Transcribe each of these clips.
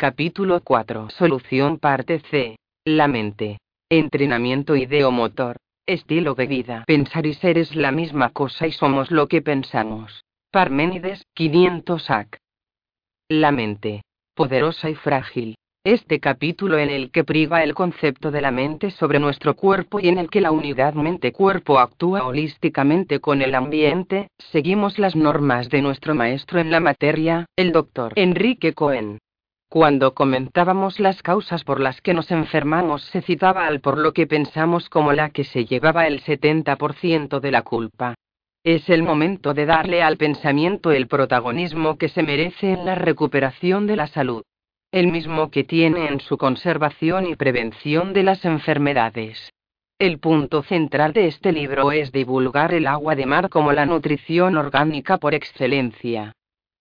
Capítulo 4. Solución parte C. La mente. Entrenamiento ideomotor. Estilo de vida. Pensar y ser es la misma cosa y somos lo que pensamos. Parménides, 500 AC. La mente. Poderosa y frágil. Este capítulo en el que priva el concepto de la mente sobre nuestro cuerpo y en el que la unidad mente-cuerpo actúa holísticamente con el ambiente, seguimos las normas de nuestro maestro en la materia, el doctor Enrique Cohen. Cuando comentábamos las causas por las que nos enfermamos se citaba al por lo que pensamos como la que se llevaba el 70% de la culpa. Es el momento de darle al pensamiento el protagonismo que se merece en la recuperación de la salud el mismo que tiene en su conservación y prevención de las enfermedades. El punto central de este libro es divulgar el agua de mar como la nutrición orgánica por excelencia.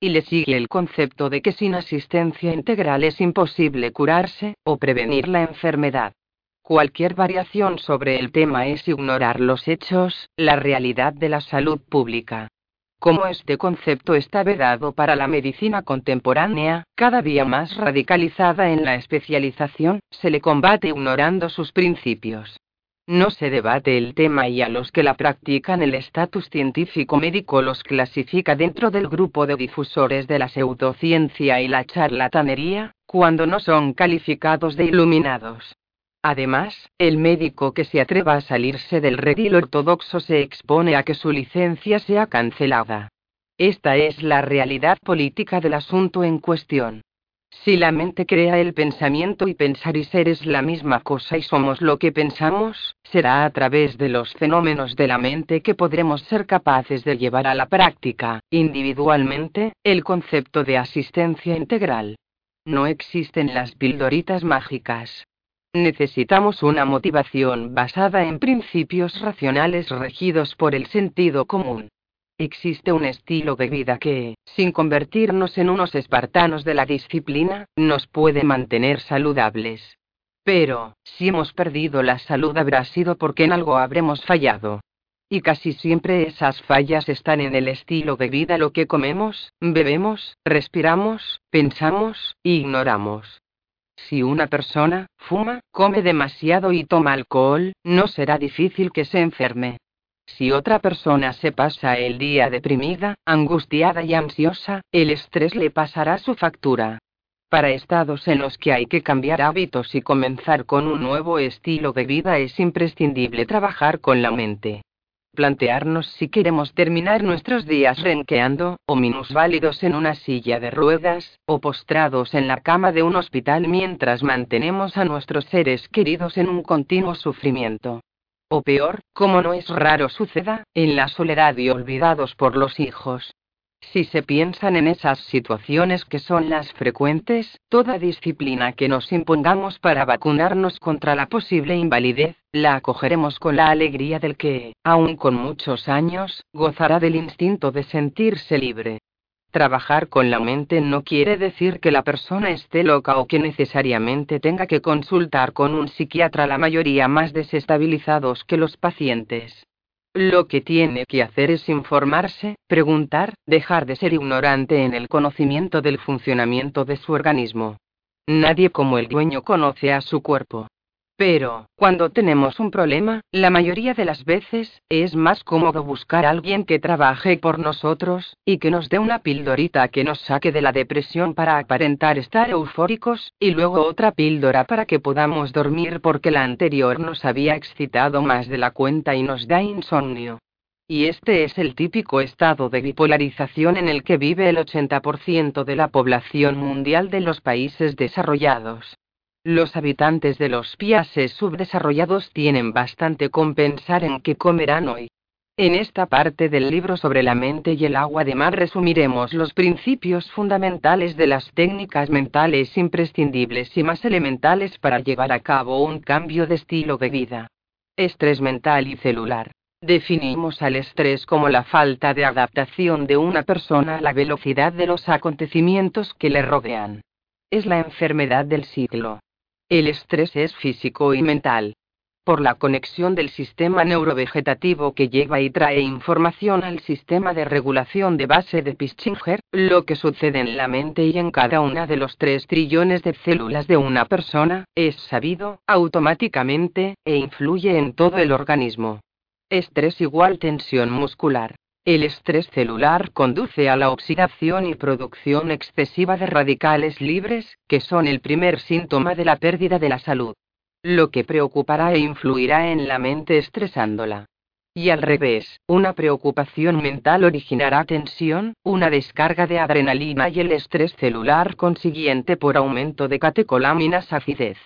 Y le sigue el concepto de que sin asistencia integral es imposible curarse o prevenir la enfermedad. Cualquier variación sobre el tema es ignorar los hechos, la realidad de la salud pública. Como este concepto está vedado para la medicina contemporánea, cada día más radicalizada en la especialización, se le combate ignorando sus principios. No se debate el tema y a los que la practican el estatus científico médico los clasifica dentro del grupo de difusores de la pseudociencia y la charlatanería, cuando no son calificados de iluminados. Además, el médico que se atreva a salirse del redil ortodoxo se expone a que su licencia sea cancelada. Esta es la realidad política del asunto en cuestión. Si la mente crea el pensamiento y pensar y ser es la misma cosa y somos lo que pensamos, será a través de los fenómenos de la mente que podremos ser capaces de llevar a la práctica, individualmente, el concepto de asistencia integral. No existen las pildoritas mágicas. Necesitamos una motivación basada en principios racionales regidos por el sentido común. Existe un estilo de vida que, sin convertirnos en unos espartanos de la disciplina, nos puede mantener saludables. Pero, si hemos perdido la salud habrá sido porque en algo habremos fallado. Y casi siempre esas fallas están en el estilo de vida lo que comemos, bebemos, respiramos, pensamos, e ignoramos. Si una persona fuma, come demasiado y toma alcohol, no será difícil que se enferme. Si otra persona se pasa el día deprimida, angustiada y ansiosa, el estrés le pasará su factura. Para estados en los que hay que cambiar hábitos y comenzar con un nuevo estilo de vida es imprescindible trabajar con la mente plantearnos si queremos terminar nuestros días renqueando, o minusválidos en una silla de ruedas, o postrados en la cama de un hospital mientras mantenemos a nuestros seres queridos en un continuo sufrimiento. O peor, como no es raro suceda, en la soledad y olvidados por los hijos. Si se piensan en esas situaciones que son las frecuentes, toda disciplina que nos impongamos para vacunarnos contra la posible invalidez, la acogeremos con la alegría del que, aun con muchos años, gozará del instinto de sentirse libre. Trabajar con la mente no quiere decir que la persona esté loca o que necesariamente tenga que consultar con un psiquiatra la mayoría más desestabilizados que los pacientes. Lo que tiene que hacer es informarse, preguntar, dejar de ser ignorante en el conocimiento del funcionamiento de su organismo. Nadie como el dueño conoce a su cuerpo. Pero, cuando tenemos un problema, la mayoría de las veces, es más cómodo buscar a alguien que trabaje por nosotros, y que nos dé una pildorita que nos saque de la depresión para aparentar estar eufóricos, y luego otra píldora para que podamos dormir porque la anterior nos había excitado más de la cuenta y nos da insomnio. Y este es el típico estado de bipolarización en el que vive el 80% de la población mundial de los países desarrollados. Los habitantes de los países subdesarrollados tienen bastante con pensar en qué comerán hoy. En esta parte del libro sobre la mente y el agua de mar resumiremos los principios fundamentales de las técnicas mentales imprescindibles y más elementales para llevar a cabo un cambio de estilo de vida. Estrés mental y celular. Definimos al estrés como la falta de adaptación de una persona a la velocidad de los acontecimientos que le rodean. Es la enfermedad del siglo. El estrés es físico y mental. por la conexión del sistema neurovegetativo que lleva y trae información al sistema de regulación de base de Pischinger, lo que sucede en la mente y en cada una de los 3 trillones de células de una persona, es sabido, automáticamente, e influye en todo el organismo. Estrés igual tensión muscular. El estrés celular conduce a la oxidación y producción excesiva de radicales libres, que son el primer síntoma de la pérdida de la salud. Lo que preocupará e influirá en la mente estresándola. Y al revés, una preocupación mental originará tensión, una descarga de adrenalina y el estrés celular consiguiente por aumento de catecolaminas acidez.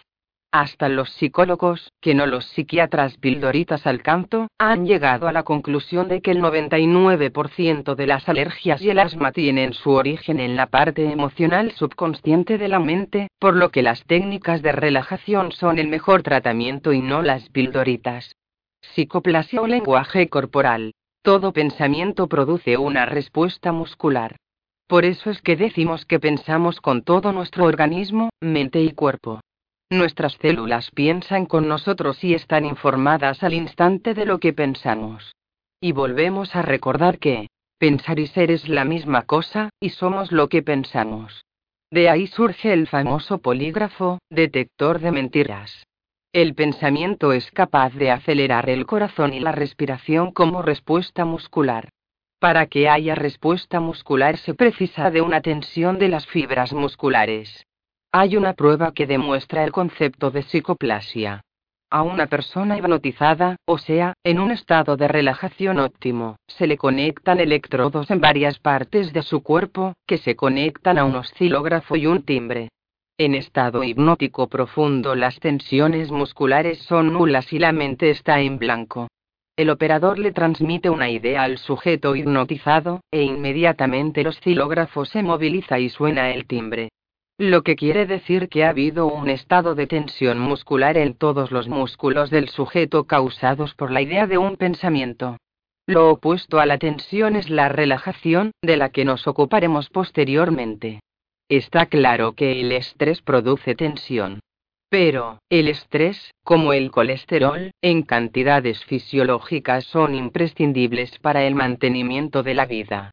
Hasta los psicólogos, que no los psiquiatras pildoritas al canto, han llegado a la conclusión de que el 99% de las alergias y el asma tienen su origen en la parte emocional subconsciente de la mente, por lo que las técnicas de relajación son el mejor tratamiento y no las pildoritas. Psicoplasia o lenguaje corporal. Todo pensamiento produce una respuesta muscular. Por eso es que decimos que pensamos con todo nuestro organismo, mente y cuerpo. Nuestras células piensan con nosotros y están informadas al instante de lo que pensamos. Y volvemos a recordar que, pensar y ser es la misma cosa, y somos lo que pensamos. De ahí surge el famoso polígrafo, detector de mentiras. El pensamiento es capaz de acelerar el corazón y la respiración como respuesta muscular. Para que haya respuesta muscular se precisa de una tensión de las fibras musculares. Hay una prueba que demuestra el concepto de psicoplasia. A una persona hipnotizada, o sea, en un estado de relajación óptimo, se le conectan electrodos en varias partes de su cuerpo, que se conectan a un oscilógrafo y un timbre. En estado hipnótico profundo las tensiones musculares son nulas y la mente está en blanco. El operador le transmite una idea al sujeto hipnotizado, e inmediatamente el oscilógrafo se moviliza y suena el timbre. Lo que quiere decir que ha habido un estado de tensión muscular en todos los músculos del sujeto causados por la idea de un pensamiento. Lo opuesto a la tensión es la relajación, de la que nos ocuparemos posteriormente. Está claro que el estrés produce tensión. Pero, el estrés, como el colesterol, en cantidades fisiológicas son imprescindibles para el mantenimiento de la vida.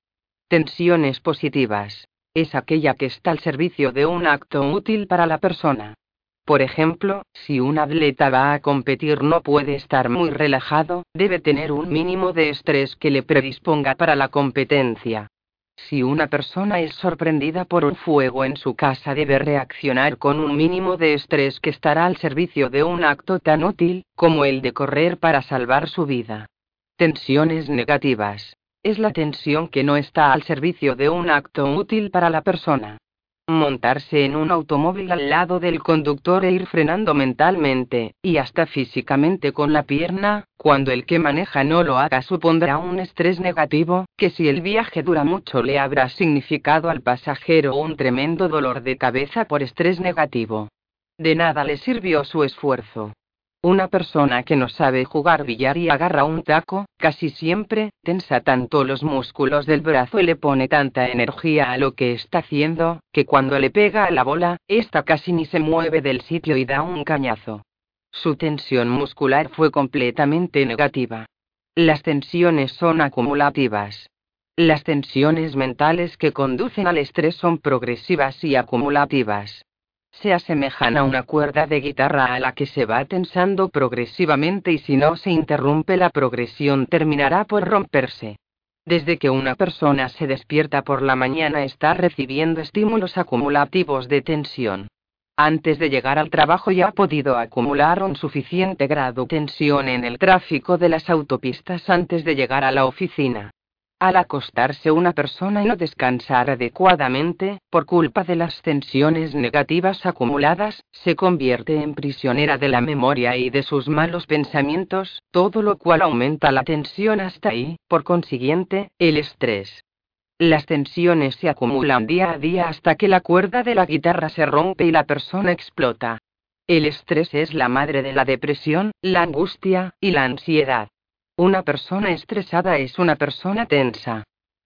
Tensiones positivas, es aquella que está al servicio de un acto útil para la persona. Por ejemplo, si un atleta va a competir no puede estar muy relajado, debe tener un mínimo de estrés que le predisponga para la competencia. Si una persona es sorprendida por un fuego en su casa debe reaccionar con un mínimo de estrés que estará al servicio de un acto tan útil, como el de correr para salvar su vida. Tensiones negativas es la tensión que no está al servicio de un acto útil para la persona. Montarse en un automóvil al lado del conductor e ir frenando mentalmente, y hasta físicamente con la pierna, cuando el que maneja no lo haga supondrá un estrés negativo, que si el viaje dura mucho le habrá significado al pasajero un tremendo dolor de cabeza por estrés negativo. De nada le sirvió su esfuerzo. Una persona que no sabe jugar billar y agarra un taco, casi siempre, tensa tanto los músculos del brazo y le pone tanta energía a lo que está haciendo, que cuando le pega a la bola, esta casi ni se mueve del sitio y da un cañazo. Su tensión muscular fue completamente negativa. Las tensiones son acumulativas. Las tensiones mentales que conducen al estrés son progresivas y acumulativas se asemejan a una cuerda de guitarra a la que se va tensando progresivamente y si no se interrumpe la progresión terminará por romperse. Desde que una persona se despierta por la mañana está recibiendo estímulos acumulativos de tensión. Antes de llegar al trabajo ya ha podido acumular un suficiente grado de tensión en el tráfico de las autopistas antes de llegar a la oficina. Al acostarse una persona y no descansar adecuadamente, por culpa de las tensiones negativas acumuladas, se convierte en prisionera de la memoria y de sus malos pensamientos, todo lo cual aumenta la tensión hasta ahí, por consiguiente, el estrés. Las tensiones se acumulan día a día hasta que la cuerda de la guitarra se rompe y la persona explota. El estrés es la madre de la depresión, la angustia, y la ansiedad. Una persona estresada es una persona tensa.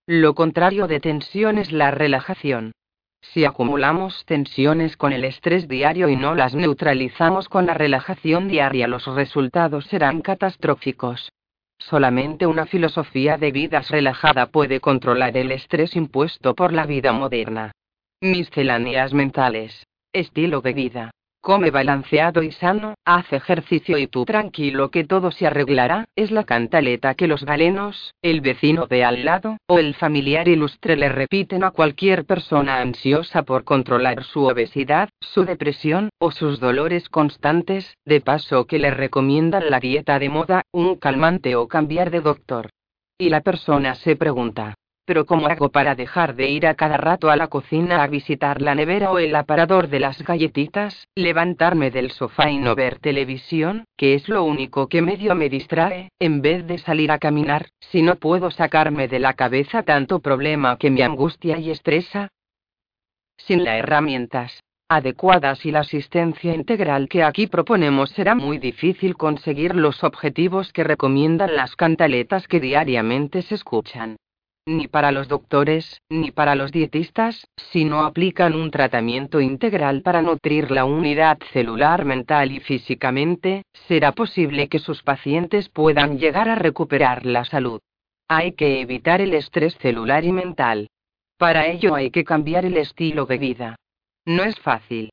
Lo contrario de tensión es la relajación. Si acumulamos tensiones con el estrés diario y no las neutralizamos con la relajación diaria, los resultados serán catastróficos. Solamente una filosofía de vida relajada puede controlar el estrés impuesto por la vida moderna. Misceláneas mentales. Estilo de vida. Come balanceado y sano, haz ejercicio y tú tranquilo que todo se arreglará, es la cantaleta que los galenos, el vecino de al lado, o el familiar ilustre le repiten a cualquier persona ansiosa por controlar su obesidad, su depresión, o sus dolores constantes, de paso que le recomiendan la dieta de moda, un calmante o cambiar de doctor. Y la persona se pregunta, pero ¿cómo hago para dejar de ir a cada rato a la cocina a visitar la nevera o el aparador de las galletitas, levantarme del sofá y no ver televisión, que es lo único que medio me distrae, en vez de salir a caminar, si no puedo sacarme de la cabeza tanto problema que me angustia y estresa? Sin las herramientas adecuadas y la asistencia integral que aquí proponemos será muy difícil conseguir los objetivos que recomiendan las cantaletas que diariamente se escuchan ni para los doctores, ni para los dietistas, si no aplican un tratamiento integral para nutrir la unidad celular mental y físicamente, será posible que sus pacientes puedan llegar a recuperar la salud. Hay que evitar el estrés celular y mental. Para ello hay que cambiar el estilo de vida. No es fácil.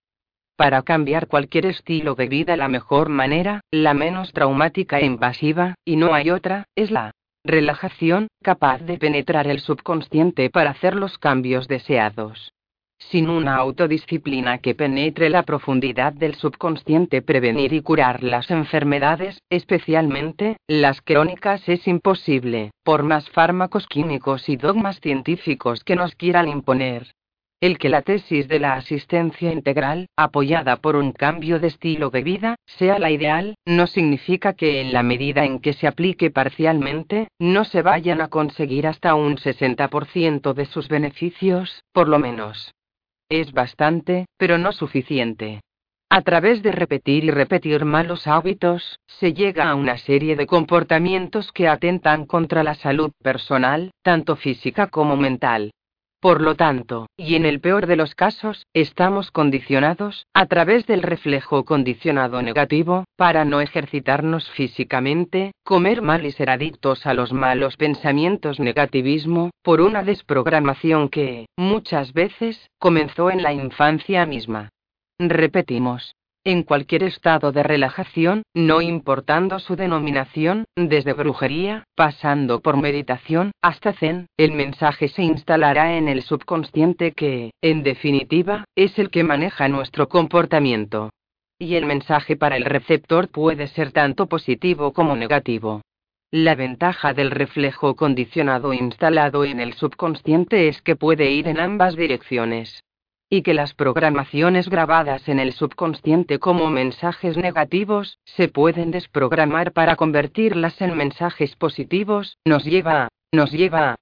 Para cambiar cualquier estilo de vida la mejor manera, la menos traumática e invasiva, y no hay otra, es la Relajación, capaz de penetrar el subconsciente para hacer los cambios deseados. Sin una autodisciplina que penetre la profundidad del subconsciente, prevenir y curar las enfermedades, especialmente las crónicas, es imposible, por más fármacos químicos y dogmas científicos que nos quieran imponer. El que la tesis de la asistencia integral, apoyada por un cambio de estilo de vida, sea la ideal, no significa que en la medida en que se aplique parcialmente, no se vayan a conseguir hasta un 60% de sus beneficios, por lo menos. Es bastante, pero no suficiente. A través de repetir y repetir malos hábitos, se llega a una serie de comportamientos que atentan contra la salud personal, tanto física como mental. Por lo tanto, y en el peor de los casos, estamos condicionados, a través del reflejo condicionado negativo, para no ejercitarnos físicamente, comer mal y ser adictos a los malos pensamientos negativismo, por una desprogramación que, muchas veces, comenzó en la infancia misma. Repetimos, en cualquier estado de relajación, no importando su denominación, desde brujería, pasando por meditación, hasta zen, el mensaje se instalará en el subconsciente que, en definitiva, es el que maneja nuestro comportamiento. Y el mensaje para el receptor puede ser tanto positivo como negativo. La ventaja del reflejo condicionado instalado en el subconsciente es que puede ir en ambas direcciones y que las programaciones grabadas en el subconsciente como mensajes negativos, se pueden desprogramar para convertirlas en mensajes positivos, nos lleva, nos lleva.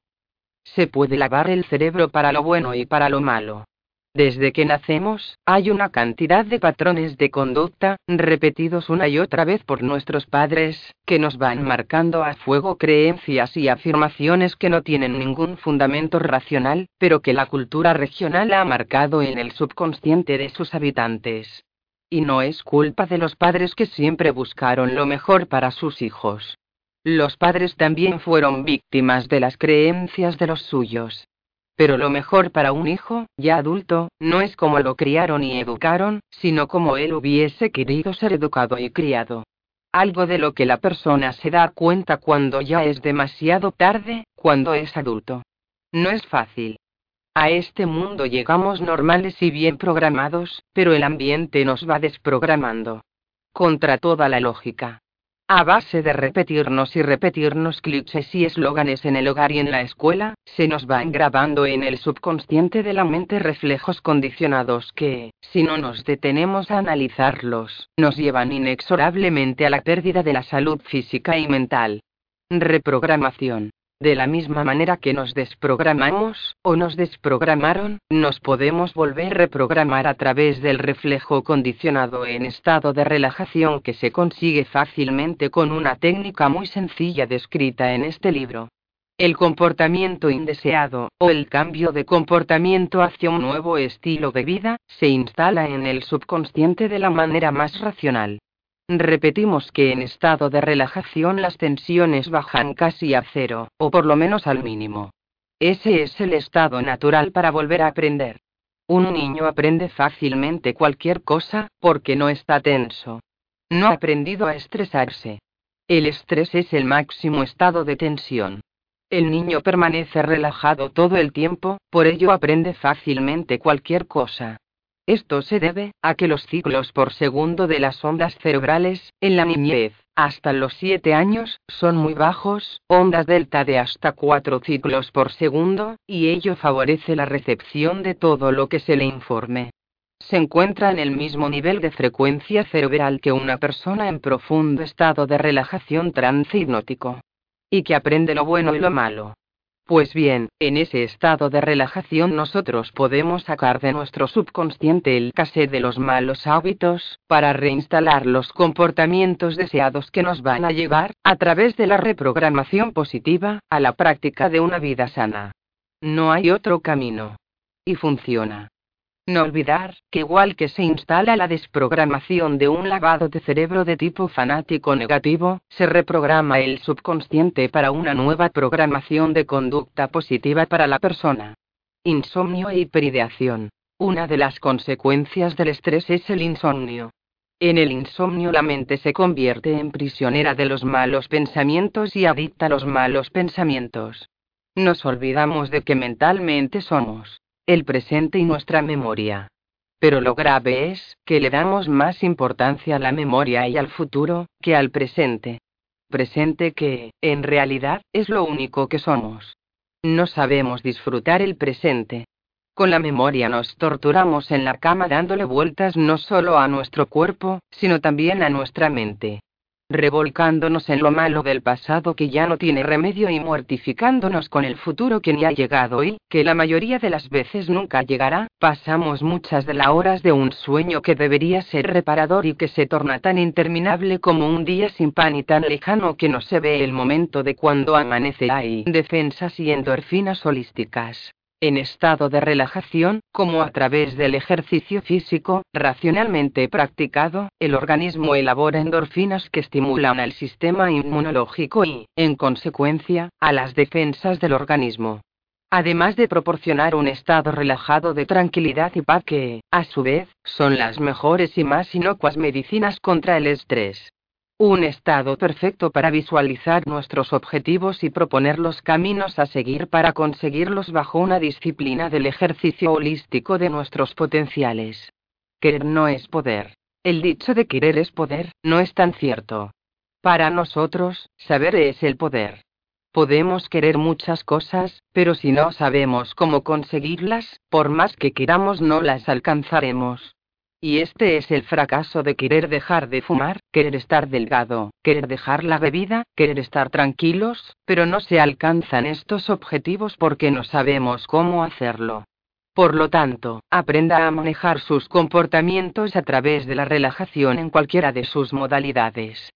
Se puede lavar el cerebro para lo bueno y para lo malo. Desde que nacemos, hay una cantidad de patrones de conducta, repetidos una y otra vez por nuestros padres, que nos van marcando a fuego creencias y afirmaciones que no tienen ningún fundamento racional, pero que la cultura regional ha marcado en el subconsciente de sus habitantes. Y no es culpa de los padres que siempre buscaron lo mejor para sus hijos. Los padres también fueron víctimas de las creencias de los suyos. Pero lo mejor para un hijo, ya adulto, no es como lo criaron y educaron, sino como él hubiese querido ser educado y criado. Algo de lo que la persona se da cuenta cuando ya es demasiado tarde, cuando es adulto. No es fácil. A este mundo llegamos normales y bien programados, pero el ambiente nos va desprogramando. Contra toda la lógica. A base de repetirnos y repetirnos clichés y eslóganes en el hogar y en la escuela, se nos van grabando en el subconsciente de la mente reflejos condicionados que, si no nos detenemos a analizarlos, nos llevan inexorablemente a la pérdida de la salud física y mental. Reprogramación. De la misma manera que nos desprogramamos, o nos desprogramaron, nos podemos volver a reprogramar a través del reflejo condicionado en estado de relajación que se consigue fácilmente con una técnica muy sencilla descrita en este libro. El comportamiento indeseado, o el cambio de comportamiento hacia un nuevo estilo de vida, se instala en el subconsciente de la manera más racional. Repetimos que en estado de relajación las tensiones bajan casi a cero, o por lo menos al mínimo. Ese es el estado natural para volver a aprender. Un niño aprende fácilmente cualquier cosa, porque no está tenso. No ha aprendido a estresarse. El estrés es el máximo estado de tensión. El niño permanece relajado todo el tiempo, por ello aprende fácilmente cualquier cosa. Esto se debe a que los ciclos por segundo de las ondas cerebrales, en la niñez, hasta los 7 años, son muy bajos, ondas delta de hasta 4 ciclos por segundo, y ello favorece la recepción de todo lo que se le informe. Se encuentra en el mismo nivel de frecuencia cerebral que una persona en profundo estado de relajación trance hipnótico y que aprende lo bueno y lo malo. Pues bien, en ese estado de relajación nosotros podemos sacar de nuestro subconsciente el cassette de los malos hábitos, para reinstalar los comportamientos deseados que nos van a llevar, a través de la reprogramación positiva, a la práctica de una vida sana. No hay otro camino. Y funciona. No olvidar, que igual que se instala la desprogramación de un lavado de cerebro de tipo fanático negativo, se reprograma el subconsciente para una nueva programación de conducta positiva para la persona. Insomnio e hiperideación. Una de las consecuencias del estrés es el insomnio. En el insomnio la mente se convierte en prisionera de los malos pensamientos y adicta a los malos pensamientos. Nos olvidamos de que mentalmente somos el presente y nuestra memoria. Pero lo grave es, que le damos más importancia a la memoria y al futuro, que al presente. Presente que, en realidad, es lo único que somos. No sabemos disfrutar el presente. Con la memoria nos torturamos en la cama dándole vueltas no solo a nuestro cuerpo, sino también a nuestra mente revolcándonos en lo malo del pasado que ya no tiene remedio y mortificándonos con el futuro que ni ha llegado y, que la mayoría de las veces nunca llegará, pasamos muchas de las horas de un sueño que debería ser reparador y que se torna tan interminable como un día sin pan y tan lejano que no se ve el momento de cuando amanece. Hay defensas y endorfinas holísticas en estado de relajación, como a través del ejercicio físico, racionalmente practicado, el organismo elabora endorfinas que estimulan al sistema inmunológico y, en consecuencia, a las defensas del organismo. Además de proporcionar un estado relajado de tranquilidad y paz que, a su vez, son las mejores y más inocuas medicinas contra el estrés. Un estado perfecto para visualizar nuestros objetivos y proponer los caminos a seguir para conseguirlos bajo una disciplina del ejercicio holístico de nuestros potenciales. Querer no es poder. El dicho de querer es poder, no es tan cierto. Para nosotros, saber es el poder. Podemos querer muchas cosas, pero si no sabemos cómo conseguirlas, por más que queramos no las alcanzaremos. Y este es el fracaso de querer dejar de fumar, querer estar delgado, querer dejar la bebida, querer estar tranquilos, pero no se alcanzan estos objetivos porque no sabemos cómo hacerlo. Por lo tanto, aprenda a manejar sus comportamientos a través de la relajación en cualquiera de sus modalidades.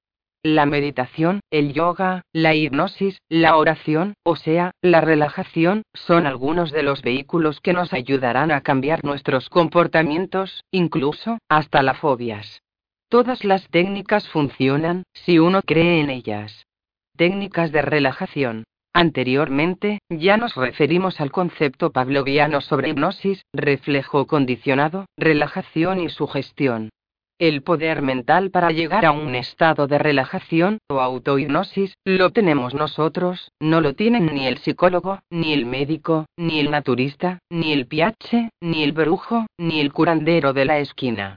La meditación, el yoga, la hipnosis, la oración, o sea, la relajación, son algunos de los vehículos que nos ayudarán a cambiar nuestros comportamientos, incluso, hasta las fobias. Todas las técnicas funcionan, si uno cree en ellas. Técnicas de relajación. Anteriormente, ya nos referimos al concepto pavloviano sobre hipnosis, reflejo condicionado, relajación y sugestión. El poder mental para llegar a un estado de relajación o autohipnosis lo tenemos nosotros, no lo tienen ni el psicólogo, ni el médico, ni el naturista, ni el piache, ni el brujo, ni el curandero de la esquina.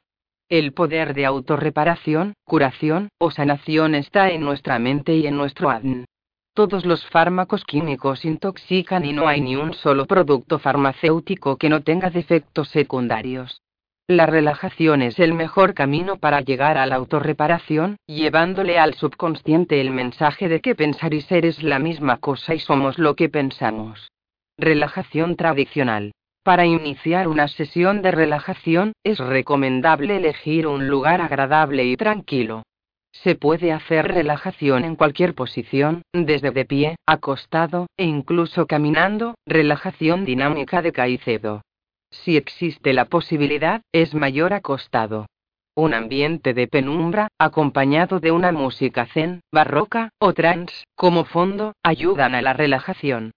El poder de autorreparación, curación o sanación está en nuestra mente y en nuestro ADN. Todos los fármacos químicos intoxican y no hay ni un solo producto farmacéutico que no tenga defectos secundarios. La relajación es el mejor camino para llegar a la autorreparación, llevándole al subconsciente el mensaje de que pensar y ser es la misma cosa y somos lo que pensamos. Relajación tradicional. Para iniciar una sesión de relajación, es recomendable elegir un lugar agradable y tranquilo. Se puede hacer relajación en cualquier posición, desde de pie, acostado, e incluso caminando, relajación dinámica de Caicedo. Si existe la posibilidad, es mayor acostado. Un ambiente de penumbra, acompañado de una música zen, barroca, o trance, como fondo, ayudan a la relajación.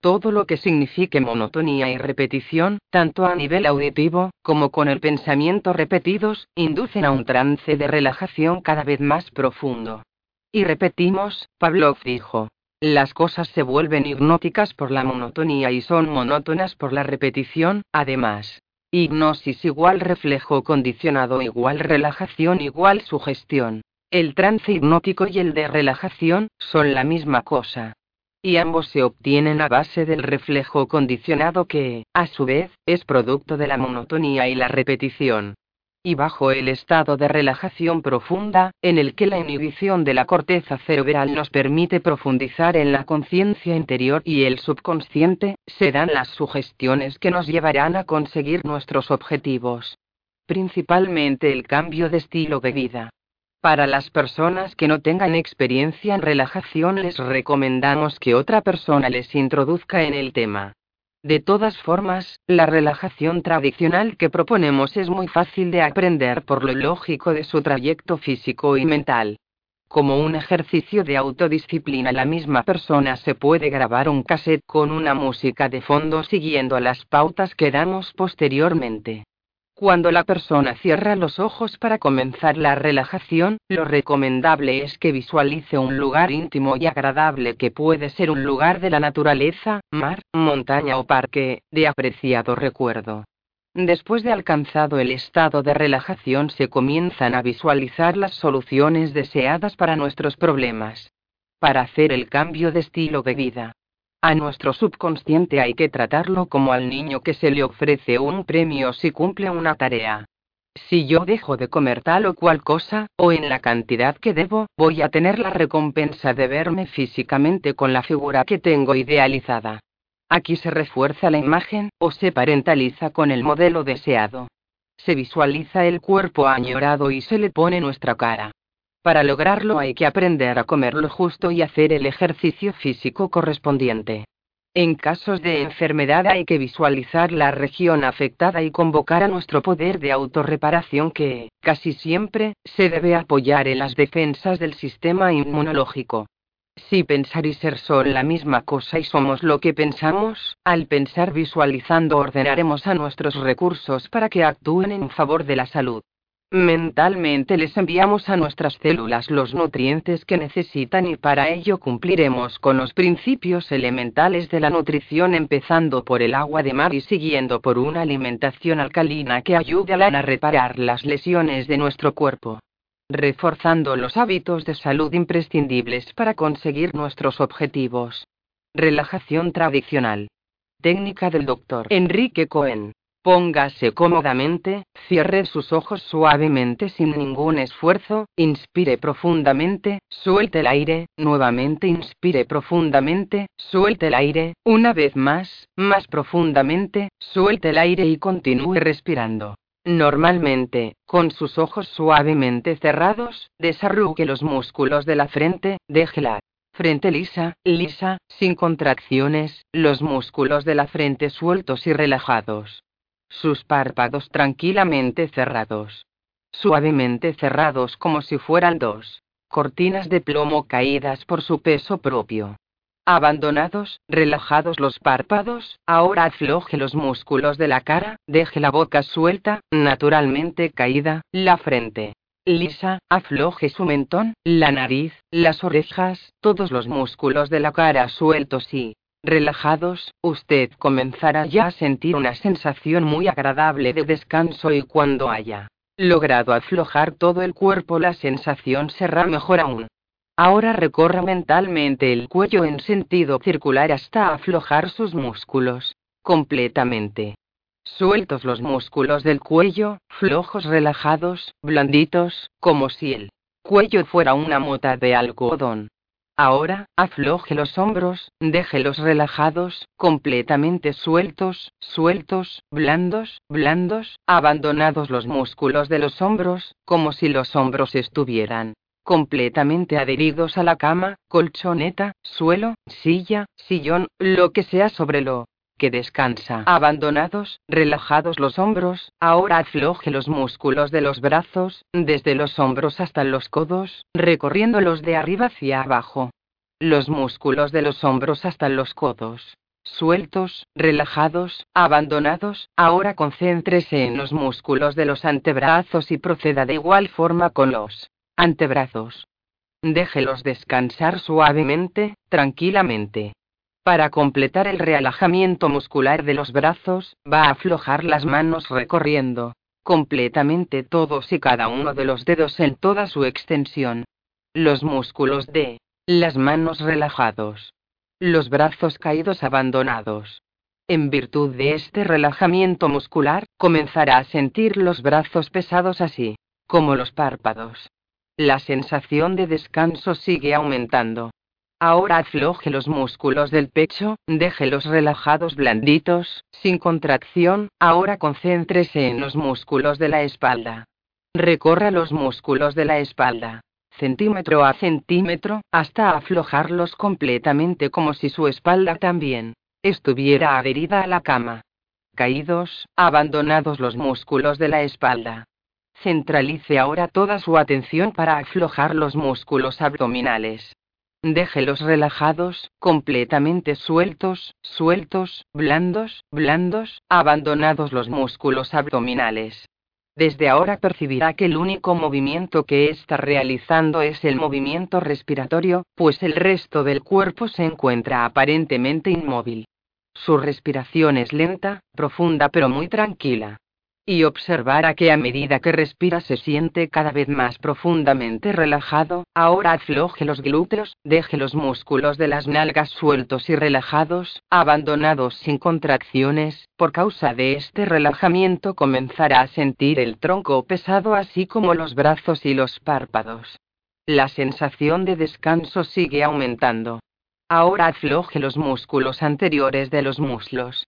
Todo lo que signifique monotonía y repetición, tanto a nivel auditivo, como con el pensamiento repetidos, inducen a un trance de relajación cada vez más profundo. Y repetimos, Pavlov dijo. Las cosas se vuelven hipnóticas por la monotonía y son monótonas por la repetición, además. Hipnosis igual reflejo condicionado igual relajación igual sugestión. El trance hipnótico y el de relajación son la misma cosa. Y ambos se obtienen a base del reflejo condicionado que, a su vez, es producto de la monotonía y la repetición y bajo el estado de relajación profunda, en el que la inhibición de la corteza cerebral nos permite profundizar en la conciencia interior y el subconsciente, se dan las sugestiones que nos llevarán a conseguir nuestros objetivos. Principalmente el cambio de estilo de vida. Para las personas que no tengan experiencia en relajación les recomendamos que otra persona les introduzca en el tema. De todas formas, la relajación tradicional que proponemos es muy fácil de aprender por lo lógico de su trayecto físico y mental. Como un ejercicio de autodisciplina, la misma persona se puede grabar un cassette con una música de fondo siguiendo las pautas que damos posteriormente. Cuando la persona cierra los ojos para comenzar la relajación, lo recomendable es que visualice un lugar íntimo y agradable que puede ser un lugar de la naturaleza, mar, montaña o parque, de apreciado recuerdo. Después de alcanzado el estado de relajación se comienzan a visualizar las soluciones deseadas para nuestros problemas. Para hacer el cambio de estilo de vida, a nuestro subconsciente hay que tratarlo como al niño que se le ofrece un premio si cumple una tarea. Si yo dejo de comer tal o cual cosa, o en la cantidad que debo, voy a tener la recompensa de verme físicamente con la figura que tengo idealizada. Aquí se refuerza la imagen, o se parentaliza con el modelo deseado. Se visualiza el cuerpo añorado y se le pone nuestra cara. Para lograrlo hay que aprender a comer lo justo y hacer el ejercicio físico correspondiente. En casos de enfermedad hay que visualizar la región afectada y convocar a nuestro poder de autorreparación que, casi siempre, se debe apoyar en las defensas del sistema inmunológico. Si pensar y ser son la misma cosa y somos lo que pensamos, al pensar visualizando ordenaremos a nuestros recursos para que actúen en favor de la salud. Mentalmente les enviamos a nuestras células los nutrientes que necesitan y para ello cumpliremos con los principios elementales de la nutrición empezando por el agua de mar y siguiendo por una alimentación alcalina que ayude a, reparar las lesiones de nuestro cuerpo. Reforzando los hábitos de salud imprescindibles para conseguir nuestros objetivos. Relajación tradicional. Técnica del doctor Enrique Cohen. Póngase cómodamente, cierre sus ojos suavemente sin ningún esfuerzo, inspire profundamente, suelte el aire, nuevamente inspire profundamente, suelte el aire, una vez más, más profundamente, suelte el aire y continúe respirando. Normalmente, con sus ojos suavemente cerrados, desarrugue los músculos de la frente, déjela frente lisa, lisa, sin contracciones, los músculos de la frente sueltos y relajados sus párpados tranquilamente cerrados. Suavemente cerrados como si fueran dos cortinas de plomo caídas por su peso propio. Abandonados, relajados los párpados, ahora afloje los músculos de la cara, deje la boca suelta, naturalmente caída, la frente lisa, afloje su mentón, la nariz, las orejas, todos los músculos de la cara sueltos y, relajados, usted comenzará ya a sentir una sensación muy agradable de descanso y cuando haya logrado aflojar todo el cuerpo la sensación será mejor aún. Ahora recorra mentalmente el cuello en sentido circular hasta aflojar sus músculos, completamente. Sueltos los músculos del cuello, flojos relajados, blanditos, como si el cuello fuera una mota de algodón. Ahora, afloje los hombros, déjelos relajados, completamente sueltos, sueltos, blandos, blandos, abandonados los músculos de los hombros, como si los hombros estuvieran completamente adheridos a la cama, colchoneta, suelo, silla, sillón, lo que sea sobre lo que descansa. Abandonados, relajados los hombros, ahora afloje los músculos de los brazos, desde los hombros hasta los codos, recorriéndolos de arriba hacia abajo. Los músculos de los hombros hasta los codos. Sueltos, relajados, abandonados, ahora concéntrese en los músculos de los antebrazos y proceda de igual forma con los antebrazos. Déjelos descansar suavemente, tranquilamente. Para completar el relajamiento muscular de los brazos, va a aflojar las manos recorriendo completamente todos y cada uno de los dedos en toda su extensión. Los músculos de las manos relajados. Los brazos caídos abandonados. En virtud de este relajamiento muscular, comenzará a sentir los brazos pesados así, como los párpados. La sensación de descanso sigue aumentando. Ahora afloje los músculos del pecho, déjelos relajados blanditos, sin contracción, ahora concéntrese en los músculos de la espalda. Recorra los músculos de la espalda, centímetro a centímetro, hasta aflojarlos completamente como si su espalda también estuviera adherida a la cama. Caídos, abandonados los músculos de la espalda. Centralice ahora toda su atención para aflojar los músculos abdominales. Déjelos relajados, completamente sueltos, sueltos, blandos, blandos, abandonados los músculos abdominales. Desde ahora percibirá que el único movimiento que está realizando es el movimiento respiratorio, pues el resto del cuerpo se encuentra aparentemente inmóvil. Su respiración es lenta, profunda pero muy tranquila y observará que a medida que respira se siente cada vez más profundamente relajado, ahora afloje los glúteos, deje los músculos de las nalgas sueltos y relajados, abandonados sin contracciones, por causa de este relajamiento comenzará a sentir el tronco pesado así como los brazos y los párpados. La sensación de descanso sigue aumentando. Ahora afloje los músculos anteriores de los muslos,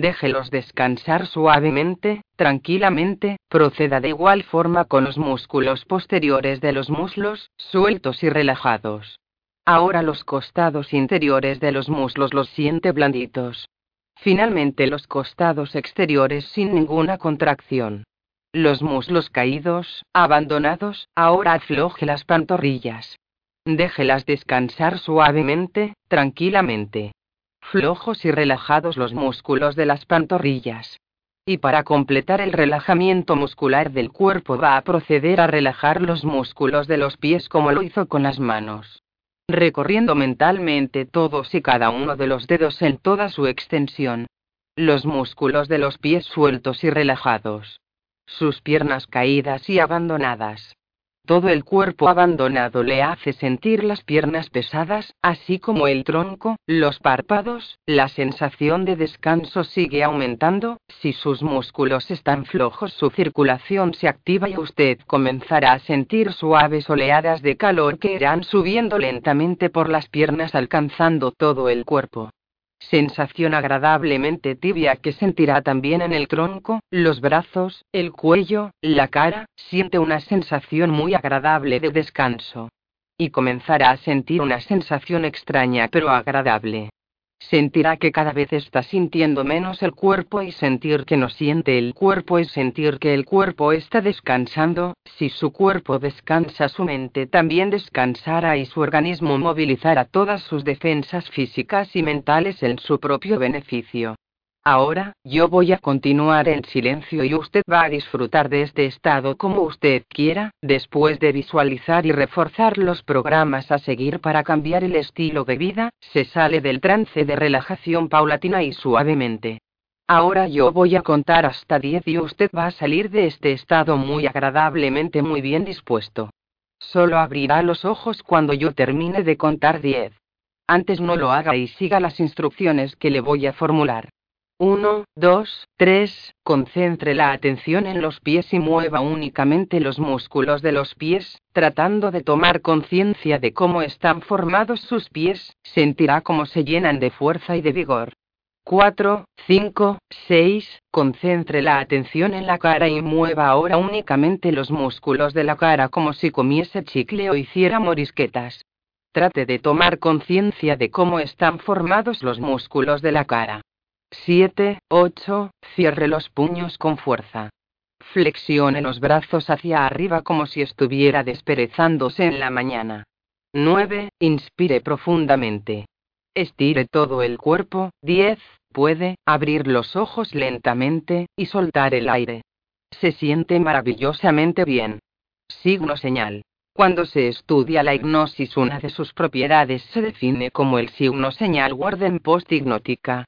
Déjelos descansar suavemente, tranquilamente, proceda de igual forma con los músculos posteriores de los muslos, sueltos y relajados. Ahora los costados interiores de los muslos los siente blanditos. Finalmente los costados exteriores sin ninguna contracción. Los muslos caídos, abandonados, ahora afloje las pantorrillas. Déjelas descansar suavemente, tranquilamente flojos y relajados los músculos de las pantorrillas. Y para completar el relajamiento muscular del cuerpo va a proceder a relajar los músculos de los pies como lo hizo con las manos. Recorriendo mentalmente todos y cada uno de los dedos en toda su extensión. Los músculos de los pies sueltos y relajados. Sus piernas caídas y abandonadas. Todo el cuerpo abandonado le hace sentir las piernas pesadas, así como el tronco, los párpados, la sensación de descanso sigue aumentando, si sus músculos están flojos su circulación se activa y usted comenzará a sentir suaves oleadas de calor que irán subiendo lentamente por las piernas alcanzando todo el cuerpo sensación agradablemente tibia que sentirá también en el tronco, los brazos, el cuello, la cara, siente una sensación muy agradable de descanso. Y comenzará a sentir una sensación extraña pero agradable. Sentirá que cada vez está sintiendo menos el cuerpo y sentir que no siente el cuerpo es sentir que el cuerpo está descansando, si su cuerpo descansa su mente también descansará y su organismo movilizará todas sus defensas físicas y mentales en su propio beneficio. Ahora, yo voy a continuar en silencio y usted va a disfrutar de este estado como usted quiera, después de visualizar y reforzar los programas a seguir para cambiar el estilo de vida, se sale del trance de relajación paulatina y suavemente. Ahora yo voy a contar hasta 10 y usted va a salir de este estado muy agradablemente muy bien dispuesto. Solo abrirá los ojos cuando yo termine de contar 10. Antes no lo haga y siga las instrucciones que le voy a formular. 1, 2, 3. Concentre la atención en los pies y mueva únicamente los músculos de los pies, tratando de tomar conciencia de cómo están formados sus pies, sentirá cómo se llenan de fuerza y de vigor. 4, 5, 6. Concentre la atención en la cara y mueva ahora únicamente los músculos de la cara como si comiese chicle o hiciera morisquetas. Trate de tomar conciencia de cómo están formados los músculos de la cara. 7, 8. Cierre los puños con fuerza. Flexione los brazos hacia arriba como si estuviera desperezándose en la mañana. 9. Inspire profundamente. Estire todo el cuerpo. 10. Puede abrir los ojos lentamente y soltar el aire. Se siente maravillosamente bien. Signo señal. Cuando se estudia la hipnosis, una de sus propiedades se define como el signo señal Warden post-hipnótica.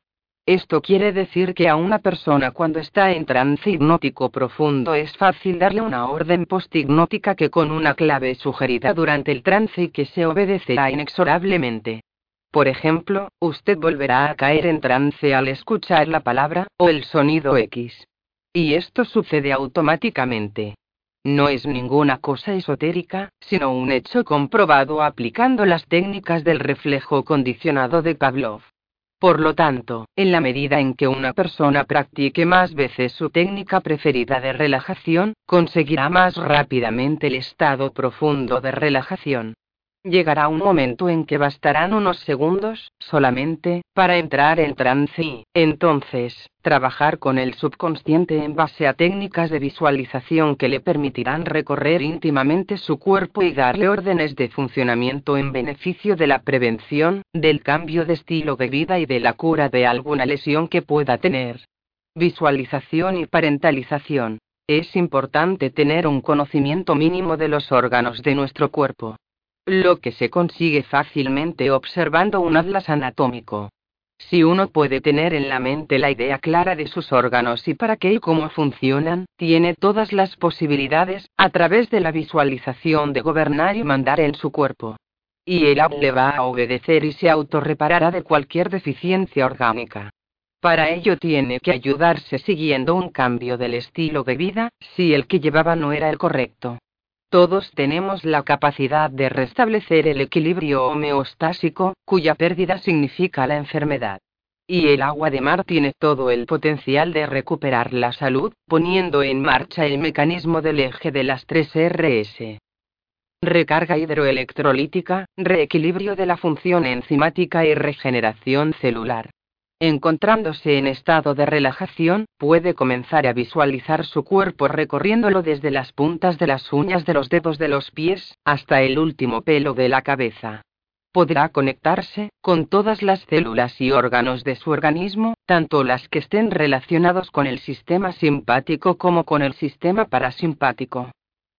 Esto quiere decir que a una persona cuando está en trance hipnótico profundo es fácil darle una orden post-hipnótica que con una clave sugerida durante el trance y que se obedecerá inexorablemente. Por ejemplo, usted volverá a caer en trance al escuchar la palabra, o el sonido X. Y esto sucede automáticamente. No es ninguna cosa esotérica, sino un hecho comprobado aplicando las técnicas del reflejo condicionado de Pavlov. Por lo tanto, en la medida en que una persona practique más veces su técnica preferida de relajación, conseguirá más rápidamente el estado profundo de relajación. Llegará un momento en que bastarán unos segundos, solamente, para entrar en trance y, entonces, trabajar con el subconsciente en base a técnicas de visualización que le permitirán recorrer íntimamente su cuerpo y darle órdenes de funcionamiento en beneficio de la prevención, del cambio de estilo de vida y de la cura de alguna lesión que pueda tener. Visualización y parentalización. Es importante tener un conocimiento mínimo de los órganos de nuestro cuerpo lo que se consigue fácilmente observando un atlas anatómico. Si uno puede tener en la mente la idea clara de sus órganos y para qué y cómo funcionan, tiene todas las posibilidades, a través de la visualización de gobernar y mandar en su cuerpo. Y el le va a obedecer y se autorreparará de cualquier deficiencia orgánica. Para ello tiene que ayudarse siguiendo un cambio del estilo de vida, si el que llevaba no era el correcto. Todos tenemos la capacidad de restablecer el equilibrio homeostásico, cuya pérdida significa la enfermedad. Y el agua de mar tiene todo el potencial de recuperar la salud, poniendo en marcha el mecanismo del eje de las tres RS. Recarga hidroelectrolítica, reequilibrio de la función enzimática y regeneración celular. Encontrándose en estado de relajación, puede comenzar a visualizar su cuerpo recorriéndolo desde las puntas de las uñas de los dedos de los pies, hasta el último pelo de la cabeza. Podrá conectarse con todas las células y órganos de su organismo, tanto las que estén relacionados con el sistema simpático como con el sistema parasimpático.